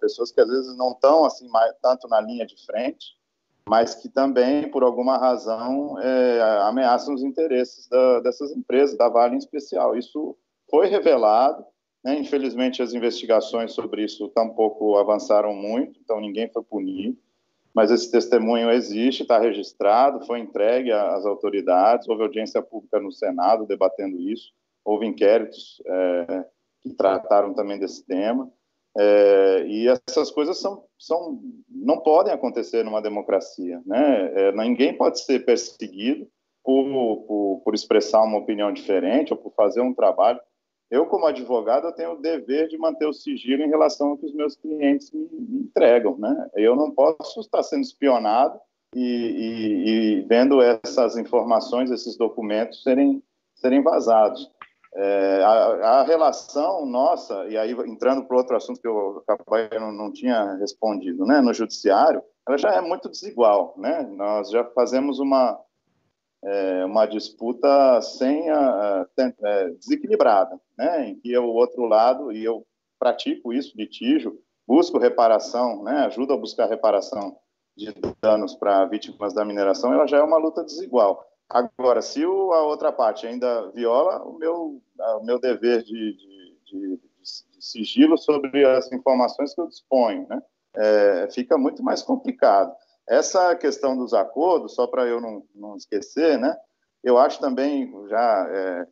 [SPEAKER 4] pessoas que às vezes não estão assim mais, tanto na linha de frente, mas que também, por alguma razão, é, ameaçam os interesses da, dessas empresas, da Vale em especial. Isso foi revelado, né? Infelizmente, as investigações sobre isso tampouco avançaram muito, então ninguém foi punido. Mas esse testemunho existe, está registrado, foi entregue às autoridades, houve audiência pública no Senado debatendo isso, houve inquéritos é, que trataram também desse tema. É, e essas coisas são, são, não podem acontecer numa democracia. Né? É, ninguém pode ser perseguido por, por, por expressar uma opinião diferente ou por fazer um trabalho eu, como advogado, eu tenho o dever de manter o sigilo em relação ao que os meus clientes me, me entregam, né? Eu não posso estar sendo espionado e, e, e, vendo essas informações, esses documentos serem serem vazados. É, a, a, relação nossa, e aí entrando para outro assunto que eu acabei, não, não tinha respondido, né, no judiciário, ela já é muito desigual, né? Nós já fazemos uma é, uma disputa sem a, é, desequilibrada, né? Em que o outro lado e eu pratico isso, litígio, busco reparação, né? Ajudo a buscar reparação de danos para vítimas da mineração, ela já é uma luta desigual. Agora, se o, a outra parte ainda viola o meu, o meu dever de, de, de, de sigilo sobre as informações que eu disponho, né? É, fica muito mais complicado. Essa questão dos acordos, só para eu não, não esquecer, né? Eu acho também, já é,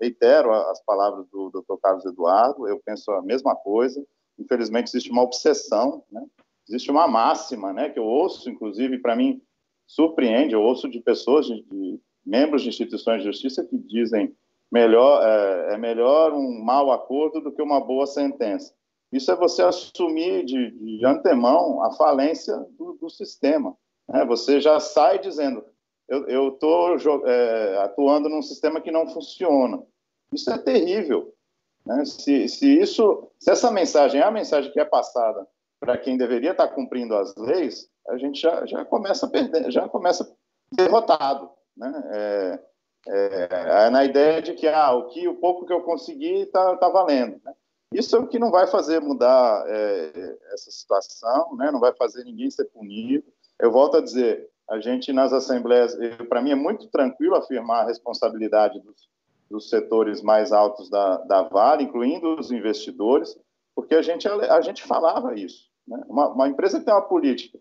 [SPEAKER 4] reitero as palavras do Dr. Carlos Eduardo, eu penso a mesma coisa. Infelizmente, existe uma obsessão, né? existe uma máxima, né? que eu ouço, inclusive, para mim, surpreende, eu ouço de pessoas, de, de, membros de instituições de justiça que dizem melhor, é, é melhor um mau acordo do que uma boa sentença. Isso é você assumir de, de antemão a falência do, do sistema. Né? Você já sai dizendo, eu estou é, atuando num sistema que não funciona. Isso é terrível. Né? Se, se, isso, se essa mensagem é a mensagem que é passada para quem deveria estar cumprindo as leis, a gente já, já começa a perder, já começa derrotado, né? É, é, é, na ideia de que ah, o que o pouco que eu consegui está tá valendo. Né? Isso é o que não vai fazer mudar é, essa situação, né? Não vai fazer ninguém ser punido. Eu volto a dizer, a gente nas assembleias, para mim é muito tranquilo afirmar a responsabilidade dos, dos setores mais altos da, da Vale, incluindo os investidores, porque a gente, a gente falava isso. Né? Uma, uma, empresa que tem uma política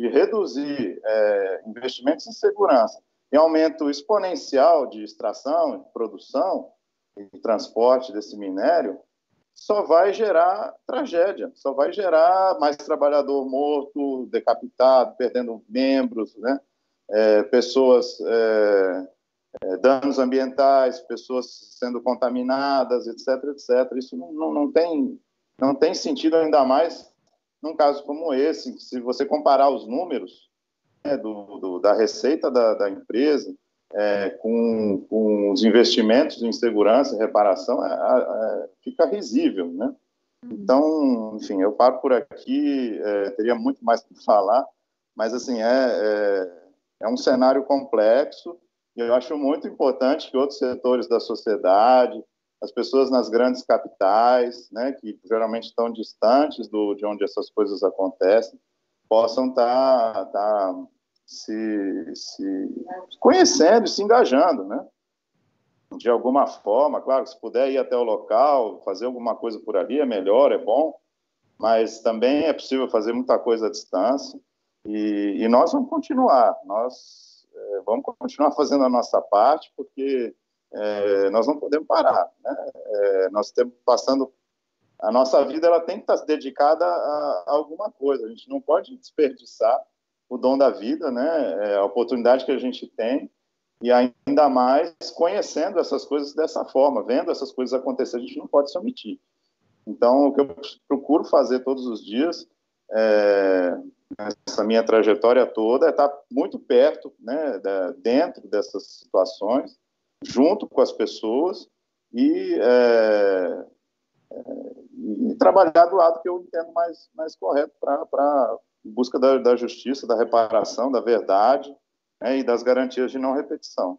[SPEAKER 4] de reduzir é, investimentos em segurança e aumento exponencial de extração, de produção e transporte desse minério, só vai gerar tragédia, só vai gerar mais trabalhador morto, decapitado, perdendo membros, né? É, pessoas, é, é, danos ambientais, pessoas sendo contaminadas, etc, etc. Isso não, não, não, tem, não tem sentido, ainda mais num caso como esse, se você comparar os números né, do, do, da receita da, da empresa é, com, com, os investimentos em segurança e reparação, é, é, fica risível, né? Uhum. Então, enfim, eu paro por aqui, é, teria muito mais para falar, mas, assim, é, é, é um cenário complexo e eu acho muito importante que outros setores da sociedade, as pessoas nas grandes capitais, né, que geralmente estão distantes do, de onde essas coisas acontecem, possam estar tá, tá se, se conhecendo, se engajando, né? De alguma forma, claro, se puder ir até o local, fazer alguma coisa por ali, é melhor, é bom, mas também é possível fazer muita coisa à distância, e, e nós vamos continuar, nós é, vamos continuar fazendo a nossa parte, porque é, nós não podemos parar. Né? É, nós estamos passando. A nossa vida ela tem que estar dedicada a, alguma coisa. A gente não pode desperdiçar o dom da vida, né? É, a oportunidade que a gente tem e ainda mais conhecendo essas coisas dessa forma, vendo essas coisas acontecer, a gente não pode se omitir. Então, o que eu procuro fazer todos os dias, é, nessa minha trajetória toda, é estar muito perto, né, dentro dessas situações, junto com as pessoas e, é, é, e trabalhar do lado que eu entendo mais, mais correto para busca da, da, justiça, da reparação, da verdade né, e das garantias de não repetição.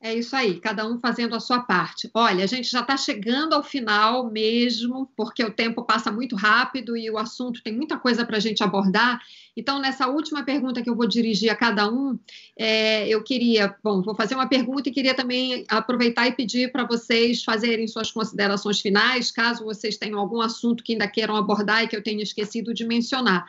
[SPEAKER 2] É isso aí, cada um fazendo a sua parte. Olha, a gente já está chegando ao final mesmo, porque o tempo passa muito rápido e o assunto tem muita coisa para a gente abordar. Então, nessa última pergunta que eu vou dirigir a cada um, é, eu queria, bom, vou fazer uma pergunta e queria também aproveitar e pedir para vocês fazerem suas considerações finais, caso vocês tenham algum assunto que ainda queiram abordar e que eu tenha esquecido de mencionar.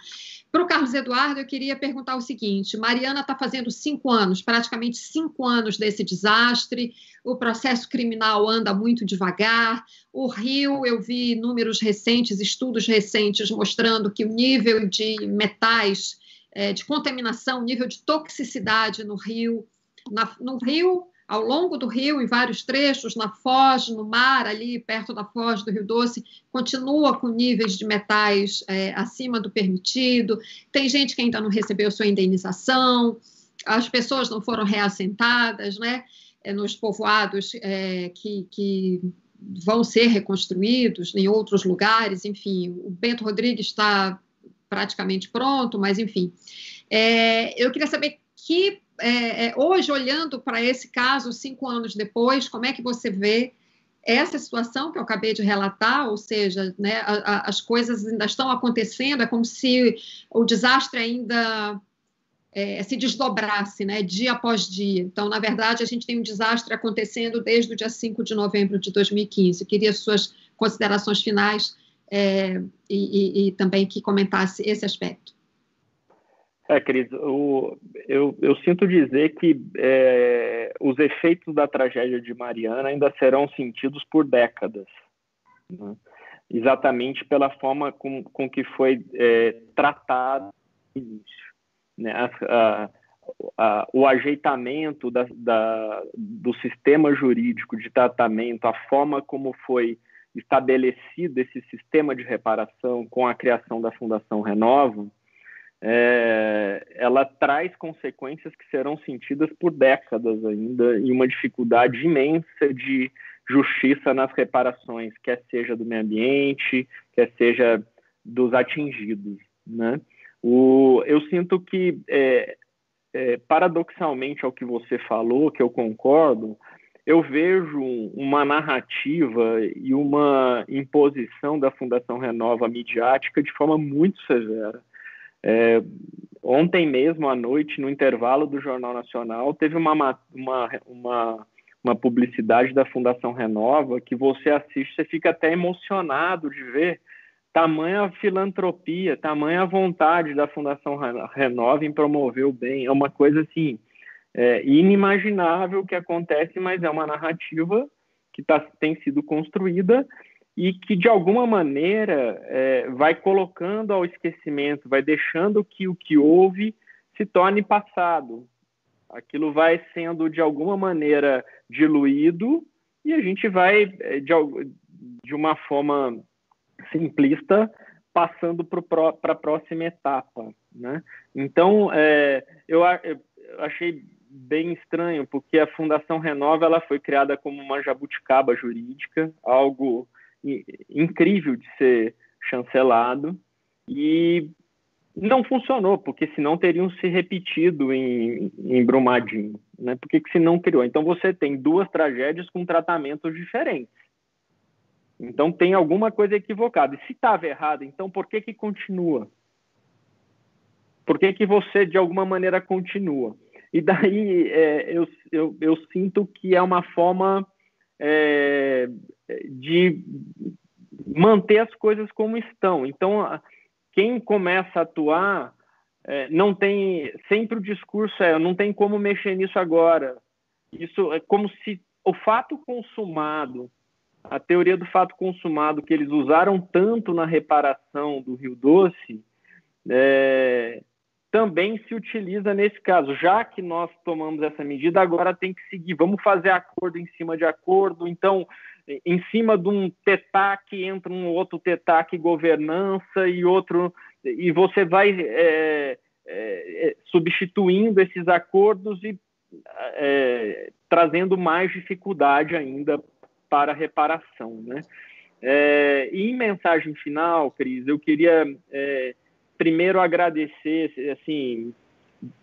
[SPEAKER 2] Para o Carlos Eduardo, eu queria perguntar o seguinte: Mariana está fazendo cinco anos, praticamente cinco anos desse desastre, o processo criminal anda muito devagar. O Rio, eu vi números recentes, estudos recentes, mostrando que o nível de metais, é, de contaminação, nível de toxicidade no Rio, na, no Rio ao longo do rio, em vários trechos, na foz, no mar, ali perto da foz do Rio Doce, continua com níveis de metais é, acima do permitido. Tem gente que ainda não recebeu sua indenização, as pessoas não foram reassentadas, né? é, nos povoados é, que, que vão ser reconstruídos em outros lugares, enfim, o Bento Rodrigues está praticamente pronto, mas enfim. É, eu queria saber que, é, é hoje, olhando para esse caso, cinco anos depois, como é que você vê essa situação que eu acabei de relatar, ou seja, né, a, a, as coisas ainda estão acontecendo, é como se o desastre ainda é, se desdobrasse, né, dia após dia. Então, na verdade, a gente tem um desastre acontecendo desde o dia 5 de novembro de 2015. Eu queria suas considerações finais é, e, e, e, também que comentasse esse aspecto.
[SPEAKER 3] É, Cris, o, eu, eu, sinto dizer que é, os efeitos da tragédia de Mariana ainda serão sentidos por décadas. Né? Exatamente pela forma com, com que foi é, tratado início né, a, a, a, o ajeitamento da, da, do sistema jurídico de tratamento, a forma como foi estabelecido esse sistema de reparação com a criação da Fundação Renova, é, ela traz consequências que serão sentidas por décadas ainda e uma dificuldade imensa de justiça nas reparações, quer seja do meio ambiente, quer seja dos atingidos, né? O, eu sinto que, é, é, paradoxalmente ao que você falou, que eu concordo, eu vejo uma narrativa e uma imposição da Fundação Renova midiática de forma muito severa. É, ontem mesmo, à noite, no intervalo do Jornal Nacional, teve uma, uma, uma, uma publicidade da Fundação Renova que você assiste, você fica até emocionado de ver tamanha filantropia, tamanha vontade da Fundação Renova em promover o bem. É uma coisa assim é, inimaginável que acontece, mas é uma narrativa que tá, tem sido construída e que de alguma maneira é, vai colocando ao esquecimento, vai deixando que o que houve se torne passado. Aquilo vai sendo de alguma maneira diluído e a gente vai é, de, de uma forma simplista, passando para a próxima etapa. Né? Então, é, eu, eu, achei bem estranho, porque a Fundação Renova ela foi criada como uma jabuticaba jurídica, algo incrível de ser chancelado, e não funcionou, porque senão teriam se repetido em, em Brumadinho. Né? Por que, que se não criou? Então você tem duas tragédias com tratamentos diferentes. Então tem alguma coisa equivocada. E se estava errado, então por que que continua? Por que que você de alguma maneira continua? E daí é, eu, eu, eu, sinto que é uma forma é, de manter as coisas como estão. Então quem começa a atuar é, não tem sempre o discurso é não tem como mexer nisso agora. Isso é como se o fato consumado a teoria do fato consumado que eles usaram tanto na reparação do Rio Doce é, também se utiliza nesse caso. Já que nós tomamos essa medida, agora tem que seguir. Vamos fazer acordo em cima de acordo. Então, em cima de um TETAC entra um outro TETAC governança e outro. E você vai é, é, é substituindo esses acordos e é, trazendo mais dificuldade ainda para reparação. Né? É, e em mensagem final, Cris, eu queria é, primeiro agradecer assim,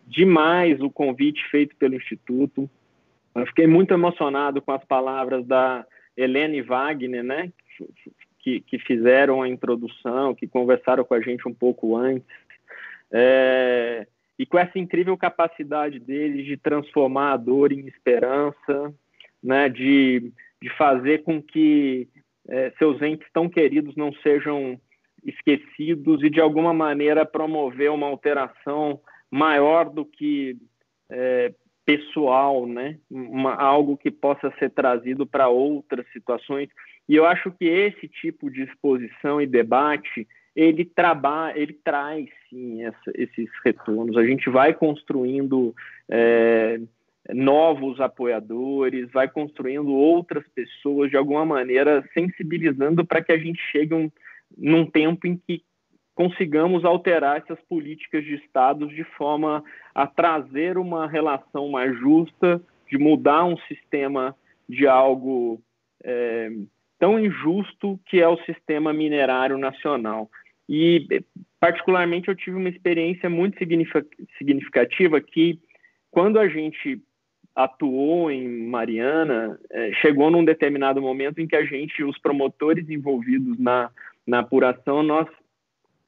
[SPEAKER 3] demais o convite feito pelo Instituto. Eu fiquei muito emocionado com as palavras da Helene Wagner, né, que, que fizeram a introdução, que conversaram com a gente um pouco antes. É, e com essa incrível capacidade deles de transformar a dor em esperança, né, de de fazer com que é, seus entes tão queridos não sejam esquecidos e, de alguma maneira, promover uma alteração maior do que é, pessoal, né? Uma, algo que possa ser trazido para outras situações. E eu acho que esse tipo de exposição e debate ele trabalha, ele traz sim essa, esses retornos. A gente vai construindo é, novos apoiadores, vai construindo outras pessoas, de alguma maneira sensibilizando para que a gente chegue um, num tempo em que consigamos alterar essas políticas de Estado de forma a trazer uma relação mais justa de mudar um sistema de algo é, tão injusto que é o sistema minerário nacional. E, particularmente, eu tive uma experiência muito significativa que, quando a gente atuou em Mariana, é, chegou num determinado momento em que a gente, os promotores envolvidos na, na apuração, nós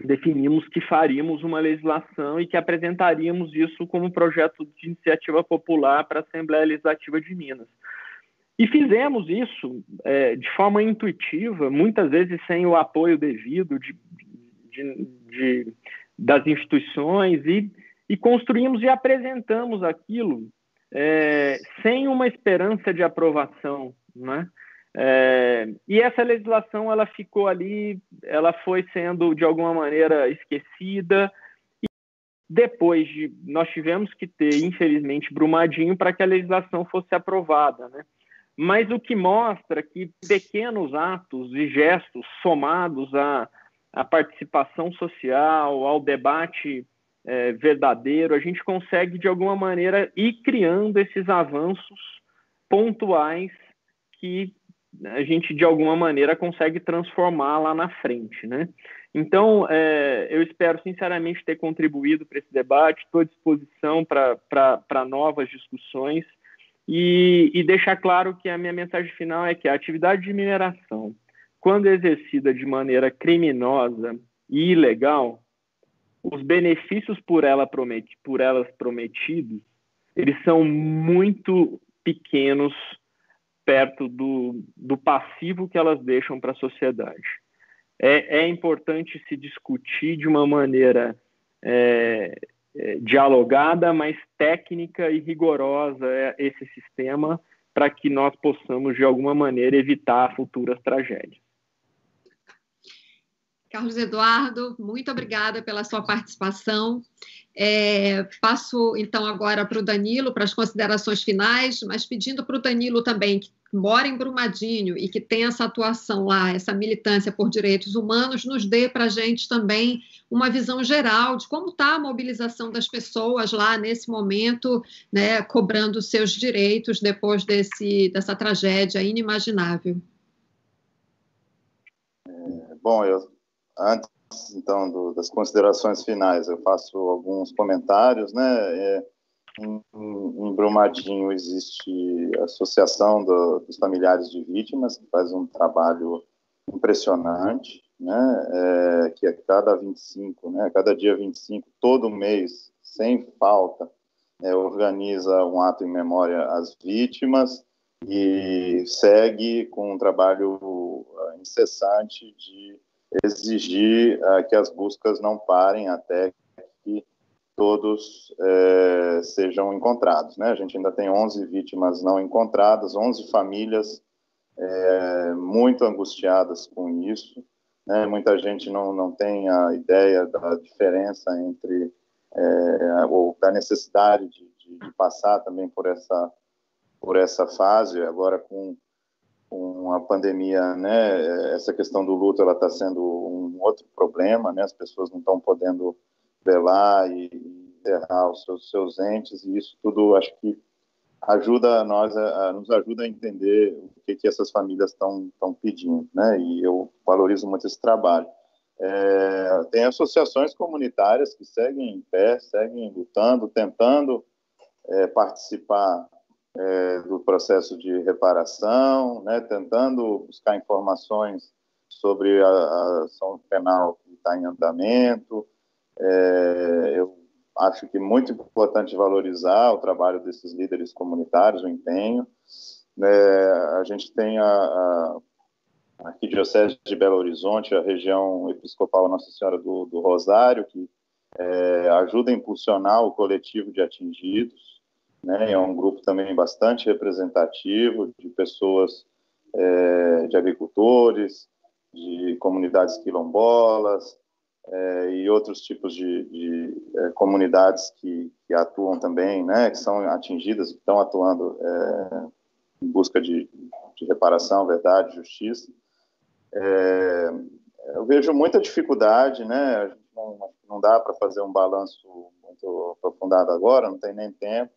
[SPEAKER 3] definimos que faríamos uma legislação e que apresentaríamos isso como projeto de iniciativa popular para a Assembleia Legislativa de Minas. E fizemos isso é, de forma intuitiva, muitas vezes sem o apoio devido de, de, de, das instituições, e, e construímos e apresentamos aquilo é, sem uma esperança de aprovação, né? É, e essa legislação ela ficou ali, ela foi sendo de alguma maneira esquecida. E depois de nós tivemos que ter, infelizmente, Brumadinho para que a legislação fosse aprovada, né? Mas o que mostra que pequenos atos e gestos somados à, à participação social, ao debate é, verdadeiro, a gente consegue de alguma maneira ir criando esses avanços pontuais que a gente de alguma maneira consegue transformar lá na frente, né? Então, é, eu espero sinceramente ter contribuído para esse debate, estou à disposição para novas discussões e, e deixar claro que a minha mensagem final é que a atividade de mineração, quando exercida de maneira criminosa e ilegal, os benefícios por, ela por elas prometidos, eles são muito pequenos perto do, do passivo que elas deixam para a sociedade. É, é, importante se discutir de uma maneira é, é, dialogada, mas técnica e rigorosa é, esse sistema para que nós possamos, de alguma maneira, evitar futuras tragédias.
[SPEAKER 2] Carlos Eduardo, muito obrigada pela sua participação. É, passo então agora para o Danilo para as considerações finais, mas pedindo para o Danilo também, que mora em Brumadinho e que tem essa atuação lá, essa militância por direitos humanos, nos dê para a gente também uma visão geral de como está a mobilização das pessoas lá nesse momento, né, cobrando seus direitos depois desse, dessa tragédia inimaginável.
[SPEAKER 4] É, bom, eu antes então do, das considerações finais, eu faço alguns comentários, né? É, em, Brumadinho existe a Associação do, dos Familiares de Vítimas, que faz um trabalho impressionante, né? É, que a cada 25, né? Cada dia 25, todo mês, sem falta, é, organiza um ato em memória às vítimas e segue com um trabalho incessante de exigir uh, que as buscas não parem até todos uh, sejam encontrados. Né? A gente ainda tem 11 vítimas não encontradas, 11 famílias uh, muito angustiadas com isso. Né? Muita gente não, não tem a ideia da diferença entre, ou da necessidade de, de, de passar também por essa, por essa fase, agora com com a pandemia, né, essa questão do luto ela está sendo um outro problema, né, as pessoas não estão podendo velar e enterrar os seus, seus entes e isso tudo acho que ajuda nós a, a, nos ajuda a entender o que que essas famílias estão estão pedindo, né, e eu valorizo muito esse trabalho. É, tem associações comunitárias que seguem em pé, seguem lutando, tentando é, participar é, do processo de reparação, né, tentando buscar informações sobre a, a ação penal que está em andamento. É, eu acho que é muito importante valorizar o trabalho desses líderes comunitários, o empenho. É, a gente tem a, a Arquidiocese de Belo Horizonte, a região episcopal Nossa Senhora do, do Rosário, que é, ajuda a impulsionar o coletivo de atingidos né? É um grupo também bastante representativo de pessoas, é, de agricultores, de comunidades quilombolas é, e outros tipos de, de é, comunidades que, que, atuam também, né? Que são atingidas, estão atuando é, em busca de, de, reparação, verdade, justiça. Eu vejo muita dificuldade, né? Não, não dá para fazer um balanço muito aprofundado agora, não tem nem tempo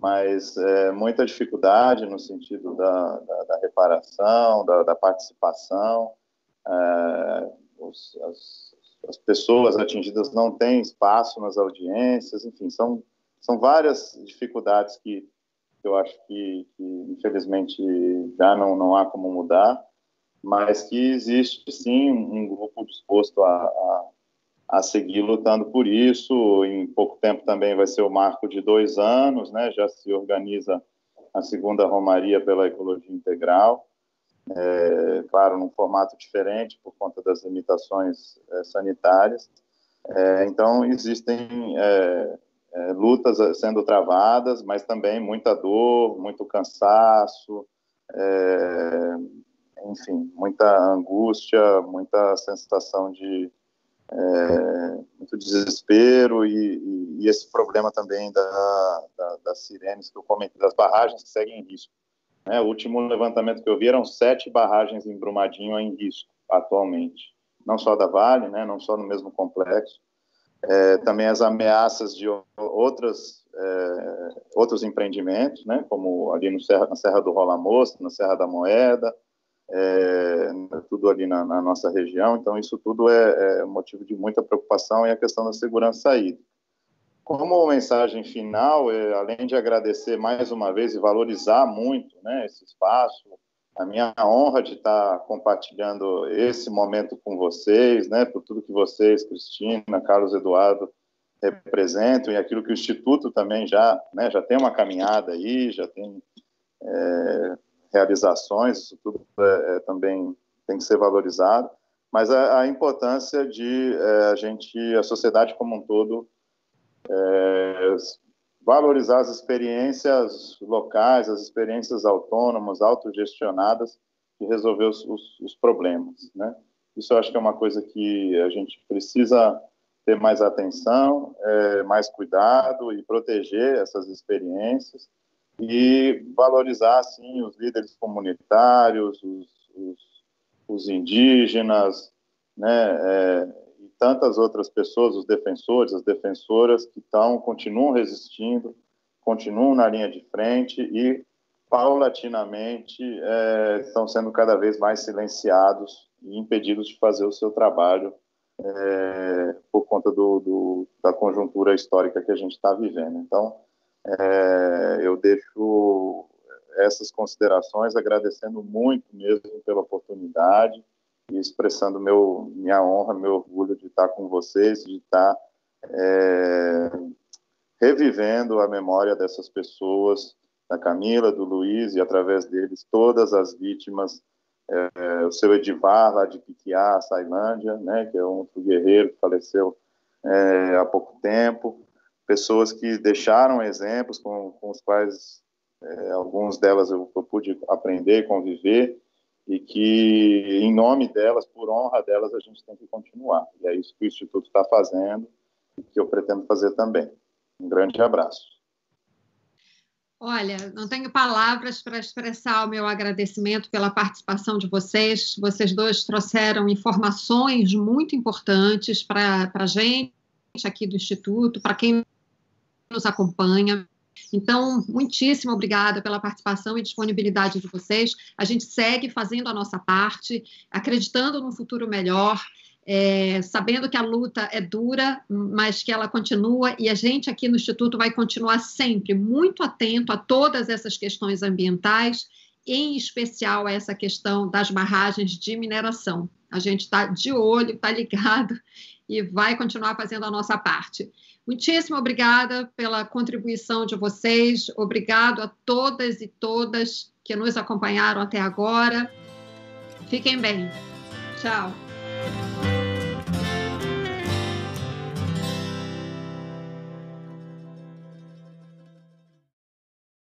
[SPEAKER 4] mas muita dificuldade no sentido da, da, da reparação, da, da participação. Os, as, as, pessoas atingidas não têm espaço nas audiências, enfim, são, são várias dificuldades que eu acho que, que infelizmente já não, não há como mudar, mas que existe sim um grupo disposto a, a a seguir lutando por isso. Em pouco tempo também vai ser o marco de dois anos, né? Já se organiza a segunda Romaria pela Ecologia Integral, é, claro, num formato diferente por conta das limitações é, sanitárias. É, então, existem é, é, lutas sendo travadas, mas também muita dor, muito cansaço, é, enfim, muita angústia, muita sensação de é, muito desespero e, e, e, esse problema também da, da, das sirenes que eu comentei, das barragens que seguem em risco. Né? O último levantamento que eu vi eram sete barragens em Brumadinho em risco atualmente, não só da Vale, né? não só no mesmo complexo, é, também as ameaças de outras, é, outros empreendimentos, né? como ali no Serra, na Serra do Rola Moça, na Serra da Moeda, é, tudo ali na, na, nossa região, então isso tudo é, é, motivo de muita preocupação e a questão da segurança hídrica. Como mensagem final, é, além de agradecer mais uma vez e valorizar muito né, esse espaço, a minha honra de estar compartilhando esse momento com vocês, né, por tudo que vocês, Cristina, Carlos Eduardo, representam e aquilo que o Instituto também já, né, já tem uma caminhada aí, já tem é, realizações, isso tudo é, é, também tem que ser valorizado, mas a, a importância de é, a gente, a sociedade como um todo, é, valorizar as experiências locais, as experiências autônomas, autogestionadas, de resolver os, os, os problemas, né? Isso eu acho que é uma coisa que a gente precisa ter mais atenção, é, mais cuidado e proteger essas experiências e valorizar, assim, os líderes comunitários, os, os, indígenas, né, é, tantas outras pessoas, os defensores, as defensoras que estão, continuam resistindo, continuam na linha de frente e, paulatinamente, é, estão sendo cada vez mais silenciados e impedidos de fazer o seu trabalho é, por conta do, do, da conjuntura histórica que a gente está vivendo. Então, é, eu deixo essas considerações agradecendo muito mesmo pela oportunidade e expressando meu, minha honra, meu orgulho de estar com vocês, de estar é, revivendo a memória dessas pessoas, da Camila, do Luiz e através deles todas as vítimas, é, o seu Edivar lá de Piquiá, Sailândia, né, que é um outro guerreiro que faleceu é, há pouco tempo, pessoas que deixaram exemplos com, com os quais é, alguns delas eu, eu, pude aprender conviver e que em nome delas, por honra delas, a gente tem que continuar. E é isso que o Instituto está fazendo e que eu pretendo fazer também. Um grande abraço.
[SPEAKER 2] Olha, não tenho palavras para expressar o meu agradecimento pela participação de vocês. Vocês dois trouxeram informações muito importantes para a gente aqui do Instituto, para quem nos acompanha. Então, muitíssimo obrigada pela participação e disponibilidade de vocês. A gente segue fazendo a nossa parte, acreditando num futuro melhor, é, sabendo que a luta é dura, mas que ela continua e a gente aqui no Instituto vai continuar sempre muito atento a todas essas questões ambientais, em especial a essa questão das barragens de mineração. A gente está de olho, está ligado e vai continuar fazendo a nossa parte. Muitíssimo obrigada pela contribuição de vocês, obrigado a todas e todas que nos acompanharam até agora. Fiquem bem. Tchau.